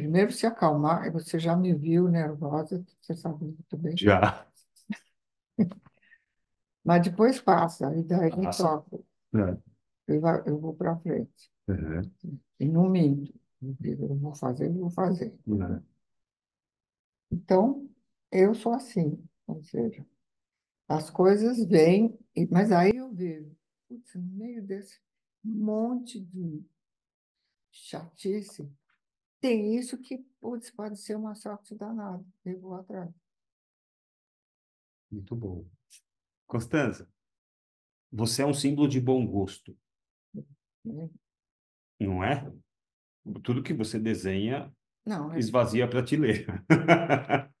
Primeiro se acalmar, você já me viu nervosa, você sabe muito bem. Já. Mas depois passa, e daí me toca. É. Eu, eu vou para frente. Uhum. E não minto. Eu vou fazer, eu vou fazer. Uhum. Então, eu sou assim, ou seja, as coisas vêm, mas aí eu vejo, putz, no meio desse monte de chatice, tem isso que, putz, pode ser uma sorte danada, eu vou atrás. Muito bom. Constanza, você é um símbolo de bom gosto. É. Não é? Tudo que você desenha não, é... esvazia a prateleira.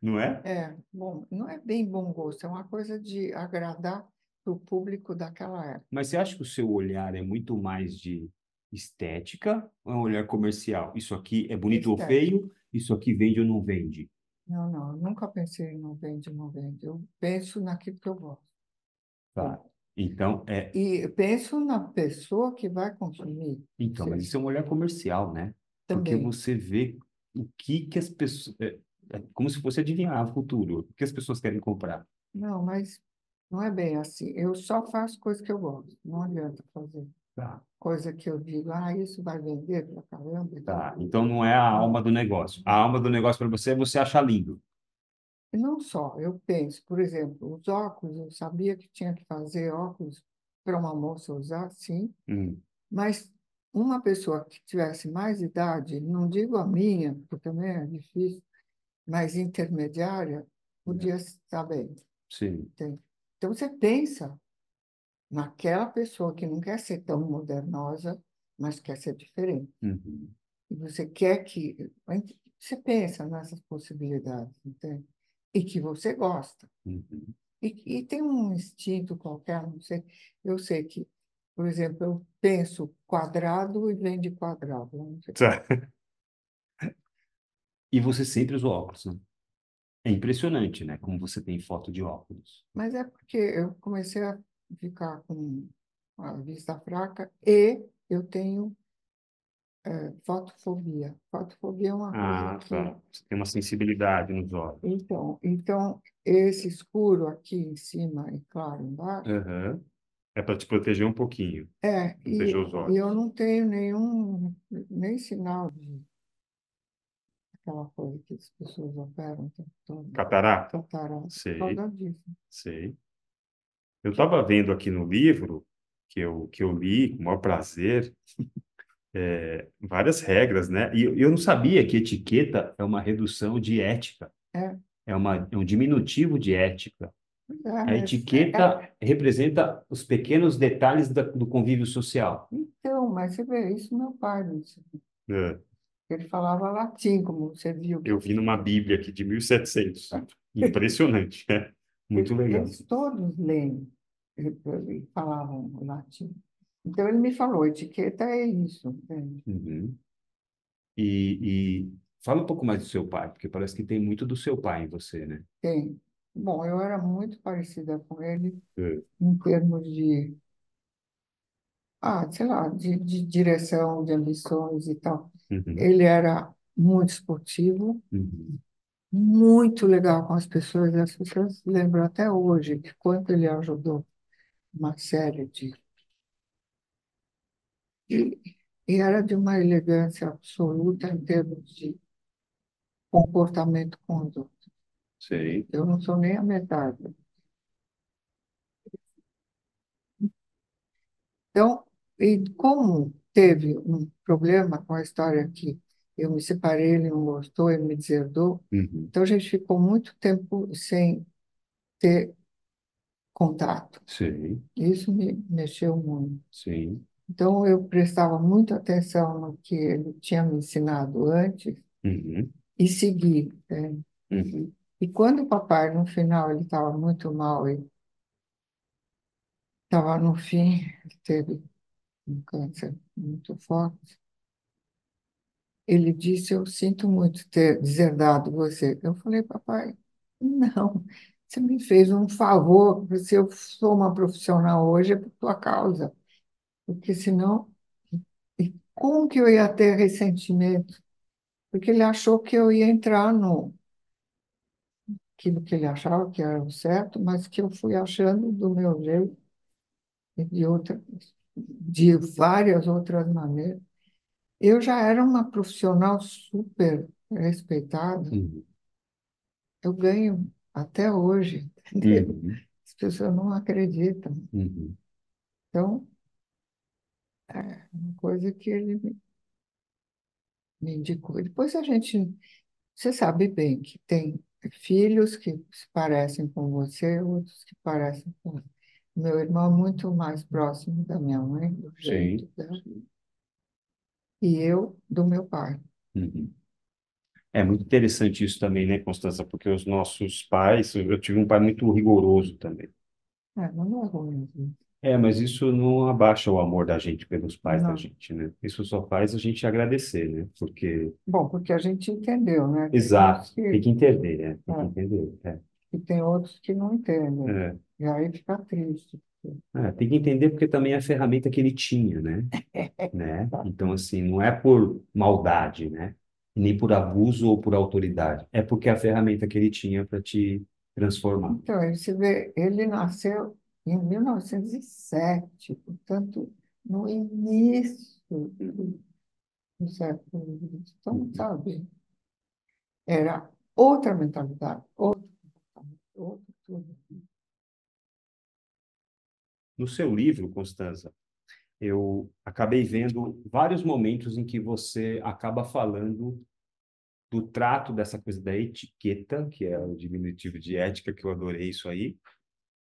não é? É, bom, não é bem bom gosto, é uma coisa de agradar o público daquela época. Mas você acha que o seu olhar é muito mais de estética ou é um olhar comercial? Isso aqui é bonito estética. ou feio? Isso aqui vende ou não vende? Não, não, eu nunca pensei em não vende ou não vende. Eu penso naquilo que eu gosto. Tá. Então, é. E penso na pessoa que vai consumir. Então, mas isso é um olhar comercial, né? Também. Porque você vê o que, que as pessoas. É, é como se fosse adivinhar o futuro, o que as pessoas querem comprar. Não, mas não é bem assim. Eu só faço coisas que eu gosto. Não adianta fazer. Tá. Coisa que eu digo, ah, isso vai vender pra caramba. Tá. Então não é a alma do negócio. A alma do negócio para você é você achar lindo. E não só, eu penso, por exemplo, os óculos, eu sabia que tinha que fazer óculos para uma moça usar, sim, hum. mas uma pessoa que tivesse mais idade, não digo a minha, porque também é difícil, mas intermediária, podia estar bem. Sim. Então você pensa naquela pessoa que não quer ser tão modernosa, mas quer ser diferente. Uhum. E você quer que. Você pensa nessas possibilidades, entende? e que você gosta. Uhum. E, e, tem um instinto qualquer, não sei. Eu sei que, por exemplo, eu penso quadrado e vem de quadrado. E você sempre usou óculos, né? É impressionante, né? Como você tem foto de óculos. Mas é porque eu comecei a ficar com a vista fraca e eu tenho é, fotofobia. Fotofobia é uma ah, coisa tá. que... Você tem uma sensibilidade nos olhos. Então, então esse escuro aqui em cima e claro embaixo... Uhum. É para te proteger um pouquinho. É, e, os olhos. e eu não tenho nenhum, nem sinal de aquela coisa que as pessoas operam o tempo todo. Catarata? Catarata, Sei. por causa disso. Sei. Eu estava vendo aqui no livro, que eu, que eu li com o maior prazer, é, várias regras, né? E eu não sabia que etiqueta é uma redução de ética. É. É, uma, é um diminutivo de ética. É, a etiqueta é. representa os pequenos detalhes da, do convívio social. Então, mas você vê, isso meu pai disse. É. Ele falava latim, como você viu. Eu vi numa Bíblia aqui de 1700. Impressionante, é. Muito legal. Eles todos leem, falavam latim. Então ele me falou, etiqueta é isso. Uhum. E, e fala um pouco mais do seu pai, porque parece que tem muito do seu pai em você, né? Tem. Bom, eu era muito parecida com ele é. em termos de, ah, sei lá, de, de direção, de ambições e tal. Uhum. Ele era muito esportivo, uhum. muito legal com as pessoas, e as pessoas lembram até hoje que quanto ele ajudou uma série de e, e era de uma elegância absoluta em termos de comportamento outros. Sei. Eu não sou nem a metade. Então, e como teve um problema com a história que eu me separei, ele não gostou, ele me deserdou, uhum. então a gente ficou muito tempo sem ter contato. Sim. Isso me mexeu muito. Sim. Então, eu prestava muita atenção no que ele tinha me ensinado antes uhum. e segui. Né? Uhum. E quando o papai, no final, ele estava muito mal e estava no fim, teve um câncer muito forte, ele disse, eu sinto muito ter deserdado você. Eu falei, papai, não, você me fez um favor, se eu sou uma profissional hoje é por tua causa porque senão, como que eu ia ter ressentimento? Porque ele achou que eu ia entrar no aquilo que ele achava que era o certo, mas que eu fui achando do meu jeito e de outra, de várias outras maneiras. Eu já era uma profissional super respeitada. Uhum. eu ganho até hoje. Uhum. As pessoas não acreditam. Uhum. Então, é uma coisa que ele me, me indicou. Depois a gente, você sabe bem que tem filhos que se parecem com você, outros que parecem com meu irmão é muito mais próximo da minha mãe, do jeito dela, e eu do meu pai. Uhum. É muito interessante isso também, né, Constança? Porque os nossos pais, eu tive um pai muito rigoroso também. É, não é ruim. É, mas isso não abaixa o amor da gente pelos pais da gente, né? Isso só faz a gente agradecer, né? Porque, Bom, porque a gente entendeu, né? Tem exato, tem que entender, né? Tem que é, entender. É, e tem outros que não entendem. é. E aí fica triste. É, tem que entender porque também é a ferramenta que ele tinha, né? Né? Então, assim, não é por maldade, né? Nem por abuso ou por autoridade. É porque é a ferramenta que ele tinha para te transformar. Então, você vê, ele nasceu em 1907, portanto, no início do século XX. Então, sabe, era outra mentalidade, outro outro tudo. No seu livro, Constanza, eu acabei vendo vários momentos em que você acaba falando do trato dessa coisa da etiqueta, que é o diminutivo de ética, que eu adorei isso aí,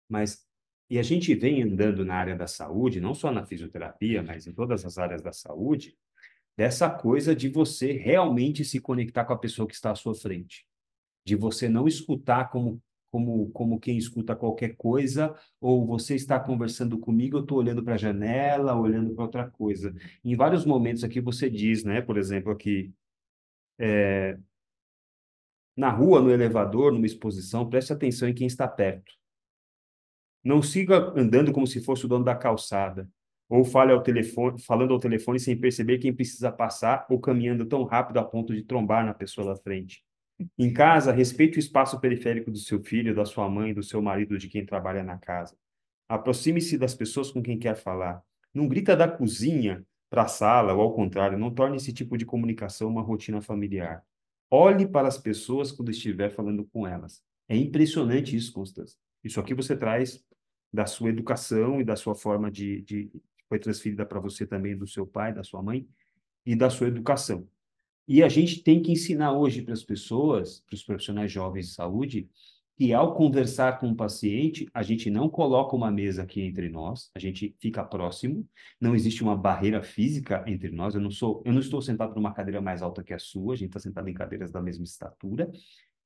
mas e a gente vem andando na área da saúde, não só na fisioterapia, mas em todas as áreas da saúde, dessa coisa de você realmente se conectar com a pessoa que está à sua frente, de você não escutar como como, como quem escuta qualquer coisa, ou você está conversando comigo, eu estou olhando para a janela, olhando para outra coisa. Em vários momentos aqui você diz, né, por exemplo, aqui, é, na rua, no elevador, numa exposição, preste atenção em quem está perto. Não siga andando como se fosse o dono da calçada, ou fale ao telefone, falando ao telefone sem perceber quem precisa passar, ou caminhando tão rápido a ponto de trombar na pessoa da frente. Em casa, respeite o espaço periférico do seu filho, da sua mãe, do seu marido, de quem trabalha na casa. Aproxime-se das pessoas com quem quer falar. Não grita da cozinha para a sala, ou ao contrário, não torne esse tipo de comunicação uma rotina familiar. Olhe para as pessoas quando estiver falando com elas. É impressionante isso, Constância. Isso aqui você traz da sua educação e da sua forma de, de foi transferida para você também do seu pai, da sua mãe e da sua educação. E a gente tem que ensinar hoje para as pessoas, para os profissionais jovens de saúde, que ao conversar com o paciente, a gente não coloca uma mesa aqui entre nós, a gente fica próximo, não existe uma barreira física entre nós, eu não sou, eu não estou sentado numa cadeira mais alta que a sua, a gente está sentado em cadeiras da mesma estatura,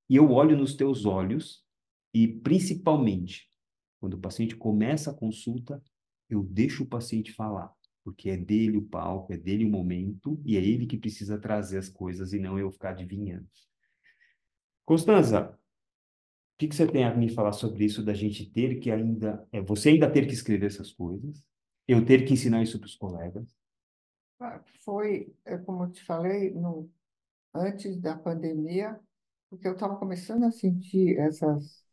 e eu olho nos teus olhos e principalmente quando o paciente começa a consulta, eu deixo o paciente falar porque é dele o palco, é dele o momento, e é ele que precisa trazer as coisas e não eu ficar adivinhando. Constanza, o que, que você tem a me falar sobre isso da gente ter que ainda, é, você ainda ter que escrever essas coisas, eu ter que ensinar isso para os colegas? Ah, foi, é, como eu te falei, no, antes da pandemia, porque eu estava começando a sentir essas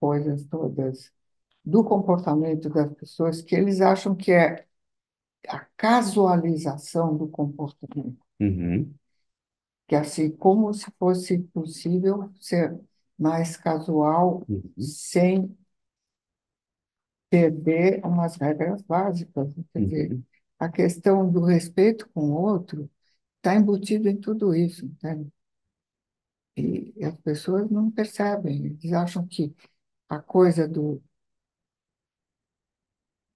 coisas todas do comportamento das pessoas que eles acham que é a casualização do comportamento. Uhum. Que assim, como se fosse possível ser mais casual uhum. sem perder umas regras básicas. Quer dizer, uhum. a questão do respeito com o outro está embutido em tudo isso, entende? E as pessoas não percebem, eles acham que a coisa do,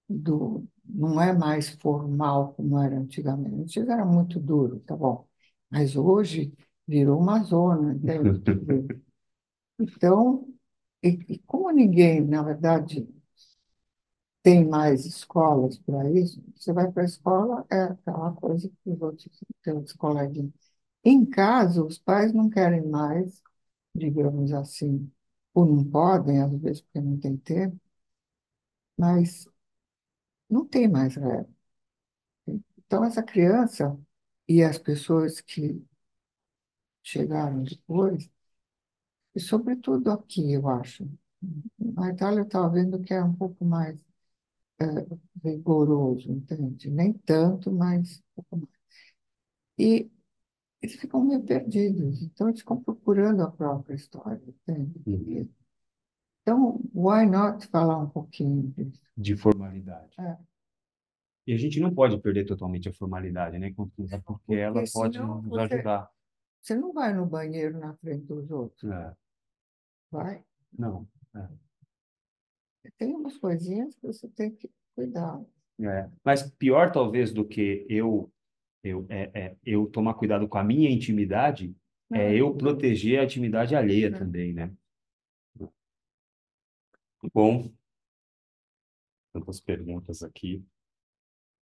do não é mais formal como era antigamente. Antes era muito duro, tá bom. Mas hoje virou uma zona, entende? Então, e, e como ninguém, na verdade, tem mais escolas para isso, você vai para a escola, é aquela coisa que os outros, os coleguinhas. Em casa, os pais não querem mais, digamos assim, ou não podem, às vezes porque não tem tempo, mas não tem mais regra. Então, essa criança e as pessoas que chegaram depois, e sobretudo aqui, eu acho. Na Itália, eu estava vendo que é um pouco mais é, rigoroso, entende? Nem tanto, mas um pouco mais. E eles ficam meio perdidos, então eles ficam procurando a própria história, entende? Uhum. Então, why not falar um pouquinho disso? De formalidade. É. E a gente não pode perder totalmente a formalidade, né, Confusa? Porque ela pode nos você- ajudar. Você não vai no banheiro na frente dos outros, É, vai? não. Tem umas coisinhas que você tem que cuidar. É. Mas pior talvez do que eu eu é, é, eu tomar cuidado com a minha intimidade é eu proteger a intimidade alheia É. também, né? Bom, tantas perguntas aqui.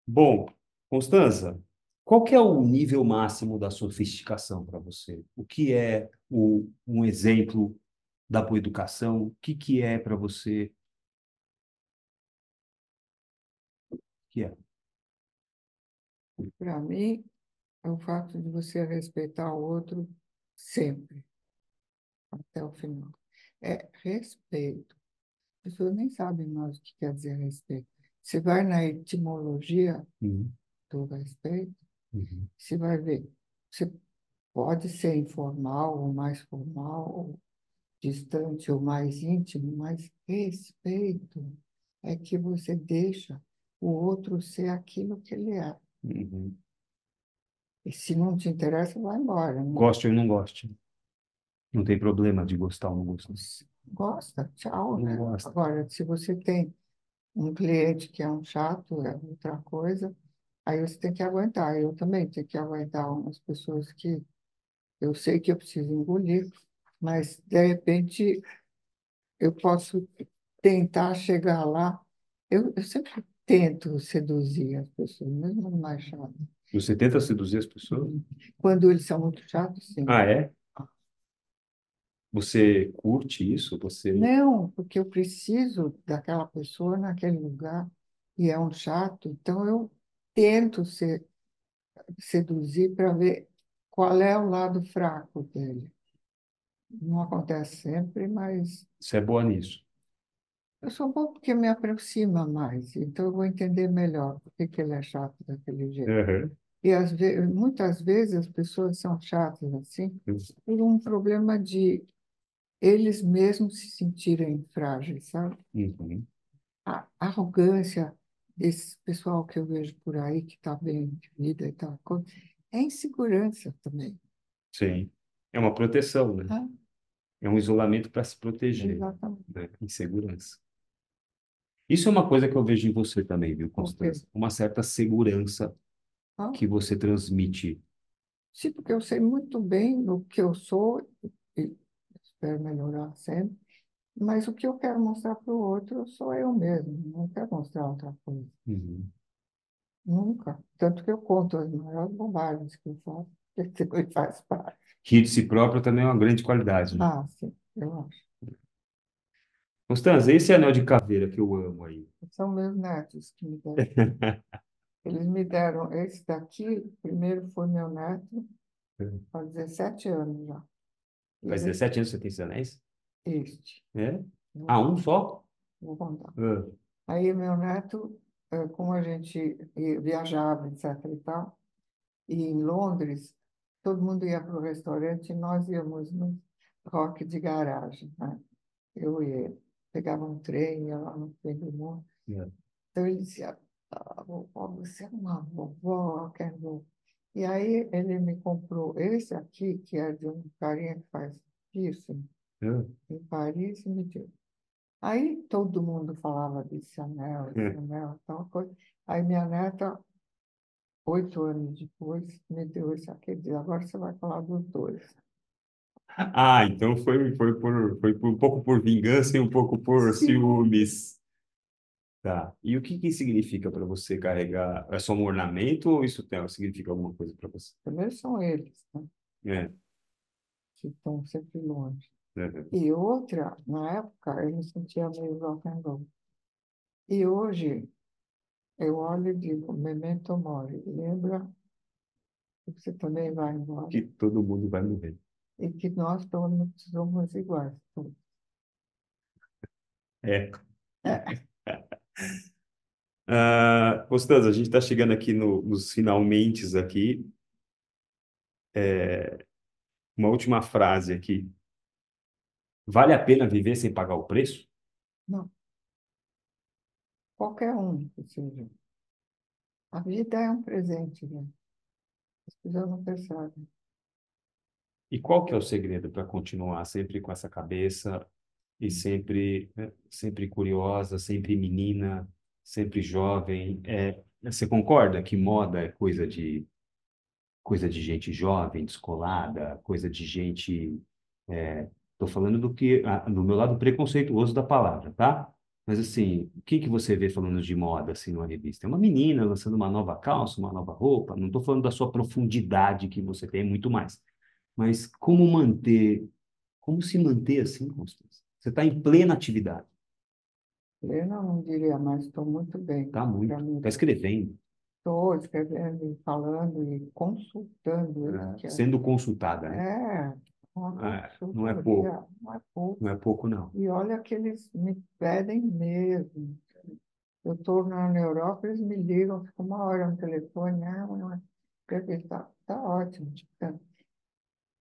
Bom, Constanza, qual que é o nível máximo da sofisticação para você? O que é o, um exemplo da boa educação? O que que é para você? Que é? Para mim, é o fato de você respeitar o outro sempre, até o final. É respeito. As pessoas nem sabem mais o que quer dizer respeito. Você vai na etimologia Uhum, do respeito, uhum, você vai ver. Você pode ser informal ou mais formal, ou distante ou mais íntimo, mas respeito é que você deixa o outro ser aquilo que ele é. uhum. E se não te interessa, vai embora. Não Goste ou não goste. Não tem problema de gostar ou não gostar. Gosta, tchau, né? gosta. Agora, se você tem um cliente que é um chato, é outra coisa, aí você tem que aguentar. Eu também tenho que aguentar umas pessoas que eu sei que eu preciso engolir, mas de repente eu posso tentar chegar lá. Eu, eu sempre tento seduzir as pessoas, mesmo mais chatas. Você tenta seduzir as pessoas? Quando eles são muito chatos, sim. Ah, é? Você curte isso? Você Não, porque eu preciso daquela pessoa naquele lugar e é um chato, então eu tento ser, seduzir para ver qual é o lado fraco dele. Não acontece sempre, mas você é boa nisso. eu sou bom porque me aproxima mais, então eu vou entender melhor por que que ele é chato daquele jeito. Uhum. E às ve muitas vezes as pessoas são chatas assim por um problema de eles mesmos se sentirem frágeis, sabe? Uhum. a arrogância desse pessoal que eu vejo por aí, que está bem de vida e tal, é insegurança também. Sim. É uma proteção, né? Ah, É um isolamento para se proteger, exatamente. né? Insegurança. Isso é uma coisa que eu vejo em você também, viu, Constância? Uma certa segurança Ah, que você transmite. sim, porque eu sei muito bem no que eu sou e espero melhorar sempre, mas o que eu quero mostrar para o outro sou eu mesmo, não quero mostrar outra coisa. Uhum. Nunca. Tanto que eu conto as maiores bobagens que eu faço, que também faz parte. Rir de si próprio também é uma grande qualidade, né? Ah, sim, eu acho. Constância, esse anel de caveira que eu amo aí. São meus netos que me deram. Eles me deram esse daqui, primeiro foi meu neto, faz 17 anos já. Faz 17 anos que você tem esses anéis? Este, É? Ah, um só? vou contar. Ah, Aí meu neto, eh, como a gente ia- viajava, etc e tal, e em Londres, todo mundo ia para o restaurante e nós íamos no rock de garagem, né? Eu e ele. Pegava um trem, ia lá no fim do mundo. é. Então ele dizia, ah, vovó, você é uma vovó, and roll. E aí ele me comprou esse aqui, que é de um carinha que faz piercing Ah, em Paris, e me deu. Aí todo mundo falava desse anel, esse É. anel, tal coisa. Aí minha neta, oito anos depois, me deu esse aqui disse, agora você vai falar dos dois. Ah, então foi, foi, por, foi por, um pouco por vingança e um pouco por Sim. ciúmes. Tá. E o que que significa para você carregar? É só um ornamento ou isso tem, significa alguma coisa para você? Primeiro são eles, né, É. que estão sempre longe. Uhum. E outra, na época, eu me sentia meio rock and roll. E hoje, eu olho e digo, memento mori, lembra que você também vai embora Que todo mundo vai morrer. e que nós todos somos iguais. É. É. Ah, Constanza, a gente está chegando aqui no, nos finalmente aqui. é, uma última frase aqui. Vale a pena viver sem pagar o preço? Não. Qualquer um seja. A vida é um presente, né? As pessoas não percebem. E qual que é o segredo para continuar sempre com essa cabeça e sempre, né, sempre curiosa, sempre menina, sempre jovem? É, você concorda que moda é coisa de coisa de gente jovem, descolada, coisa de gente Estou é, falando do que do meu lado preconceituoso da palavra, tá? Mas assim, o que que você vê falando de moda assim numa revista? É uma menina lançando uma nova calça, uma nova roupa. Não estou falando da sua profundidade que você tem muito mais, mas como manter, como se manter assim, Constância? Você está em plena atividade. Eu não diria mais, estou muito bem. Está muito. Está escrevendo. Estou escrevendo, falando e consultando. É, sendo consultada, né? É, é, não é pouco. Não é pouco. Não é pouco, não. E olha que eles me pedem mesmo. Eu estou na Europa, eles me ligam, fico uma hora no telefone, não, é. Está tá ótimo. Tipo,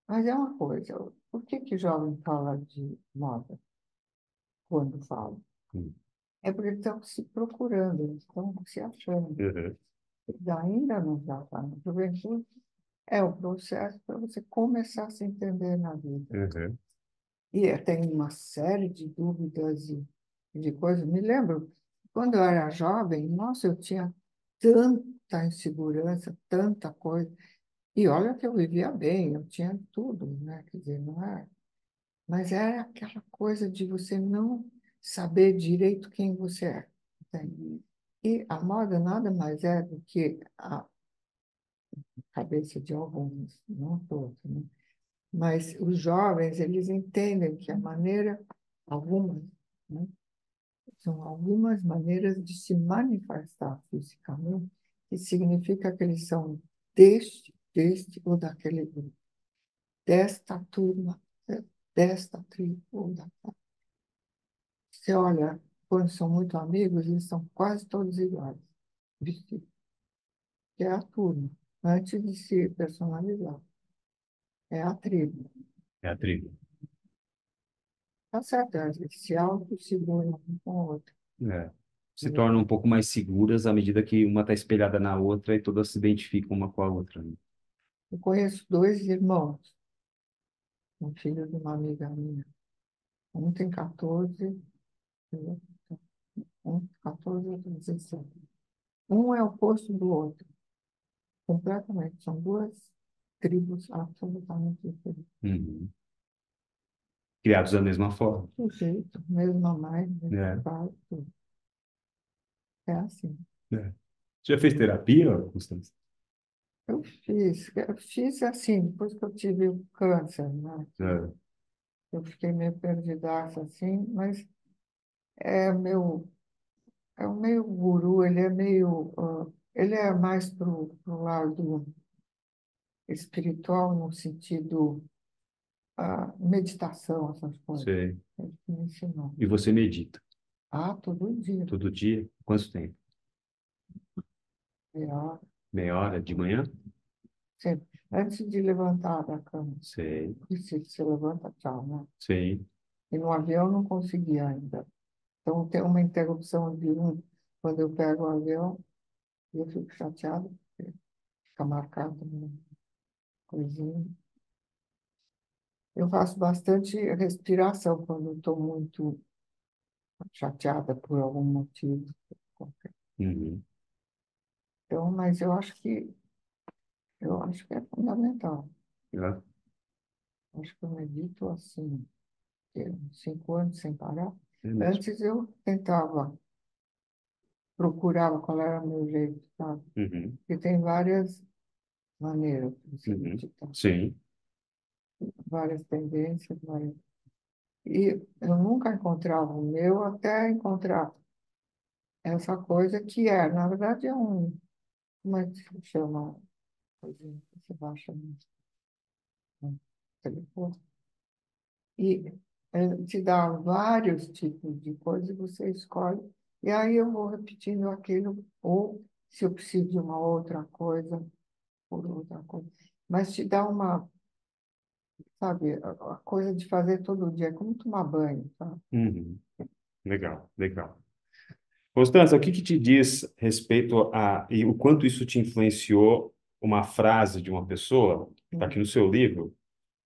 mas é uma coisa, por que que jovem fala de moda quando fala? Hum. É porque estão se procurando, estão se achando. Uhum. Eles ainda não já está na juventude, é o processo para você começar a se entender na vida. Uhum. E tem uma série de dúvidas e de coisas. Me lembro, quando eu era jovem, nossa, eu tinha tanta insegurança, tanta coisa. E olha que eu vivia bem, eu tinha tudo, né? Quer dizer, não é. Mas era aquela coisa de você não saber direito quem você é. Entende? E a moda nada mais é do que a cabeça de alguns, não todos, né? Mas os jovens, eles entendem que a maneira, algumas, né? são algumas maneiras de se manifestar fisicamente, que significa que eles são deste, deste ou daquele grupo, desta turma, desta tribo ou daquela. Você olha, quando são muito amigos, eles são quase todos iguais, vestidos. Que é a turma antes de se personalizar. É a tribo. É a tribo. Tá certo, se auto-seguram um com o outro. É. Se tornam um pouco mais seguras à medida que uma está espelhada na outra e todas se identificam uma com a outra. Né? Eu conheço dois irmãos, um filho de uma amiga minha. Um tem 14, um 14 outro 17. Um é o oposto do outro. Completamente. São duas tribos absolutamente diferentes. Uhum. Criados da mesma forma. Do jeito, mesma mãe, mesmo é. pai, tudo. É assim. É. Já fez terapia, Constância? Eu fiz. Eu fiz assim, depois que eu tive o câncer, né? É. Eu fiquei meio perdidaça assim, mas é meu é o meio guru, ele é meio uh, ele é mais para o lado espiritual, no sentido a meditação, essas coisas. Sei. Ele me ensinou. E você medita? Ah, todo dia. Todo dia? Quanto tempo? Meia hora. Meia hora de manhã? Sempre. Antes de levantar da cama. Se você levanta, tchau, né? Sim. E no avião não conseguia ainda. Então tem uma interrupção de um, quando eu pego o avião, eu fico chateado, porque fica marcado uma coisinha. Eu faço bastante respiração quando estou muito chateada por algum motivo. Uhum. Então, mas eu acho que eu acho que é fundamental. É. Acho que eu medito assim, cinco anos sem parar. É Antes eu tentava procurava qual era o meu jeito, sabe? Uhum. Porque tem várias maneiras de se uhum. Sim. Várias tendências, várias... E eu nunca encontrava o meu até encontrar essa coisa que é, na verdade, é um. Como é que que você baixa no telefone. E te dá vários tipos de coisas você escolhe e aí eu vou repetindo aquilo, ou se eu preciso de uma outra coisa, por outra coisa. mas te dá uma, sabe, a coisa de fazer todo dia, como tomar banho, sabe? Uhum. Legal, legal. Constança, o que, que te diz respeito a e o quanto isso te influenciou uma frase de uma pessoa, está aqui no seu livro,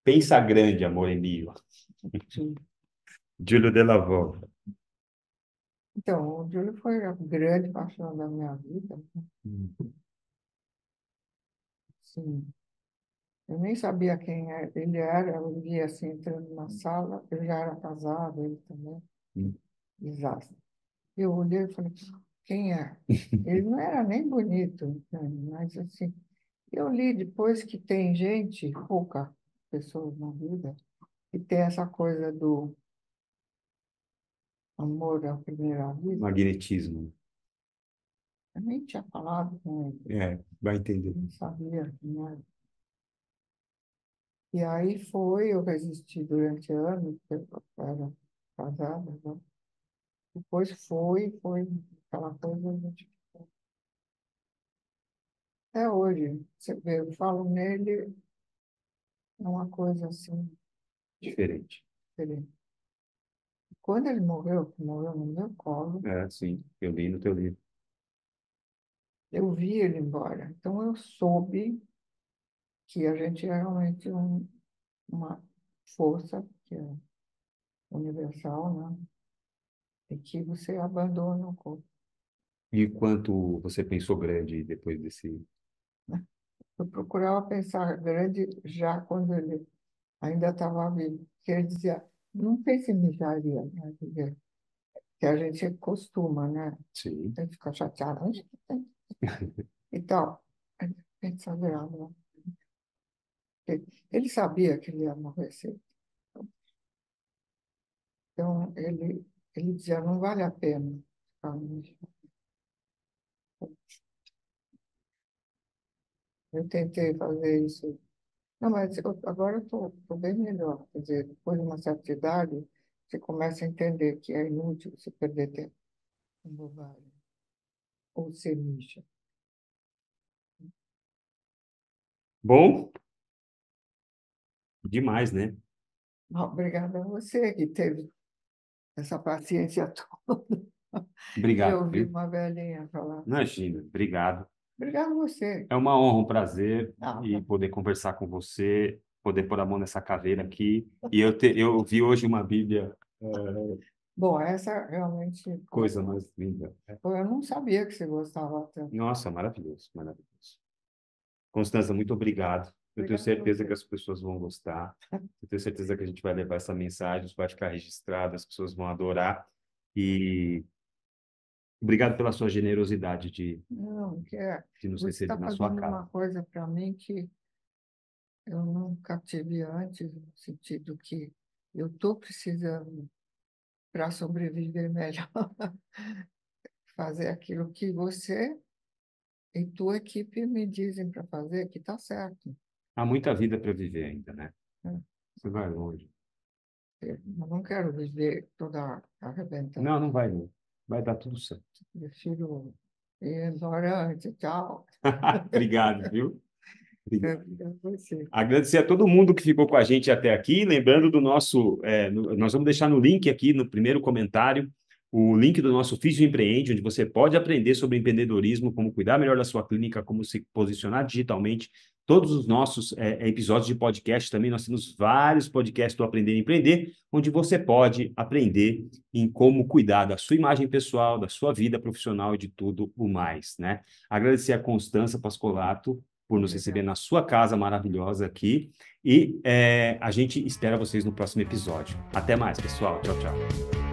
Pensa grande, amor é mio. Júlio de Lavaux. Então, o Júlio foi a grande paixão da minha vida. Hum. Sim. Eu nem sabia quem ele era, eu via assim, entrando na sala, eu já era casado, ele também. Hum. Desastre. Eu olhei e falei, quem é? Ele não era nem bonito, né, mas assim, eu li depois que tem gente, pouca pessoas na vida, que tem essa coisa do amor à primeira vista. Magnetismo. Eu nem tinha falado com ele. É, vai entender. Não sabia quem era. E aí foi, eu resisti durante anos, eu era casada, né? Depois foi, foi aquela coisa, a gente é hoje, você vê, eu falo nele, é uma coisa assim. Diferente. Diferente. Quando ele morreu, morreu no meu colo. É, sim, eu li no teu livro. Eu vi ele embora. Então eu soube que a gente é realmente um, uma força que é universal, né? E que você abandona o corpo. E quanto você pensou grande depois desse eu procurava pensar grande já quando ele ainda estava vivo. Que ele dizia, não pense em mijaria, né? que a gente costuma, né? Sim. A gente fica chateado. Então, pensa grave. Ele sabia que ele ia morrer cedo. Então, ele, ele dizia, não vale a pena ficar Eu tentei fazer isso. Não, mas eu, agora eu estou bem melhor. Quer dizer, depois de uma certa idade, você começa a entender que é inútil você perder tempo com bobagem. Ou ser nicha. Bom, demais, né? Obrigada a você que teve essa paciência toda. Obrigado. Eu ouvi uma velhinha falar. Imagina, obrigado. Obrigado a você. É uma honra, um prazer ah, e tá. poder conversar com você, poder pôr a mão nessa caveira aqui. E eu, te, eu vi hoje uma Bíblia. É... Bom, essa realmente. Coisa mais linda. Eu não sabia que você gostava tanto. Nossa, maravilhoso, maravilhoso. Constança, muito obrigado. Eu tenho certeza que as pessoas vão gostar. Eu tenho certeza que a gente vai levar essa mensagem, vai ficar registrado, as pessoas vão adorar. E Obrigado pela sua generosidade de, não, é, de nos receber tá na sua casa. uma coisa para mim que eu nunca tive antes, no sentido que eu estou precisando, para sobreviver melhor, fazer aquilo que você e tua equipe me dizem para fazer, que está certo. Há muita vida para viver ainda, né? É. Você vai longe. Eu não quero viver toda arrebentada. Não, não vai não vai dar tudo certo. Prefiro ir embora antes. Tchau. Obrigado, viu? Obrigado. Agradecer a todo mundo que ficou com a gente até aqui. Lembrando do nosso. É, no, nós vamos deixar no link aqui, no primeiro comentário, o link do nosso Físio Empreende, onde você pode aprender sobre empreendedorismo, como cuidar melhor da sua clínica, como se posicionar digitalmente. Todos os nossos é, episódios de podcast também, nós temos vários podcasts do Aprender a Empreender, onde você pode aprender em como cuidar da sua imagem pessoal, da sua vida profissional e de tudo o mais, né? Agradecer a Constança Pascolato por nos receber na sua casa maravilhosa aqui e é, a gente espera vocês no próximo episódio. Até mais, pessoal. Tchau, tchau.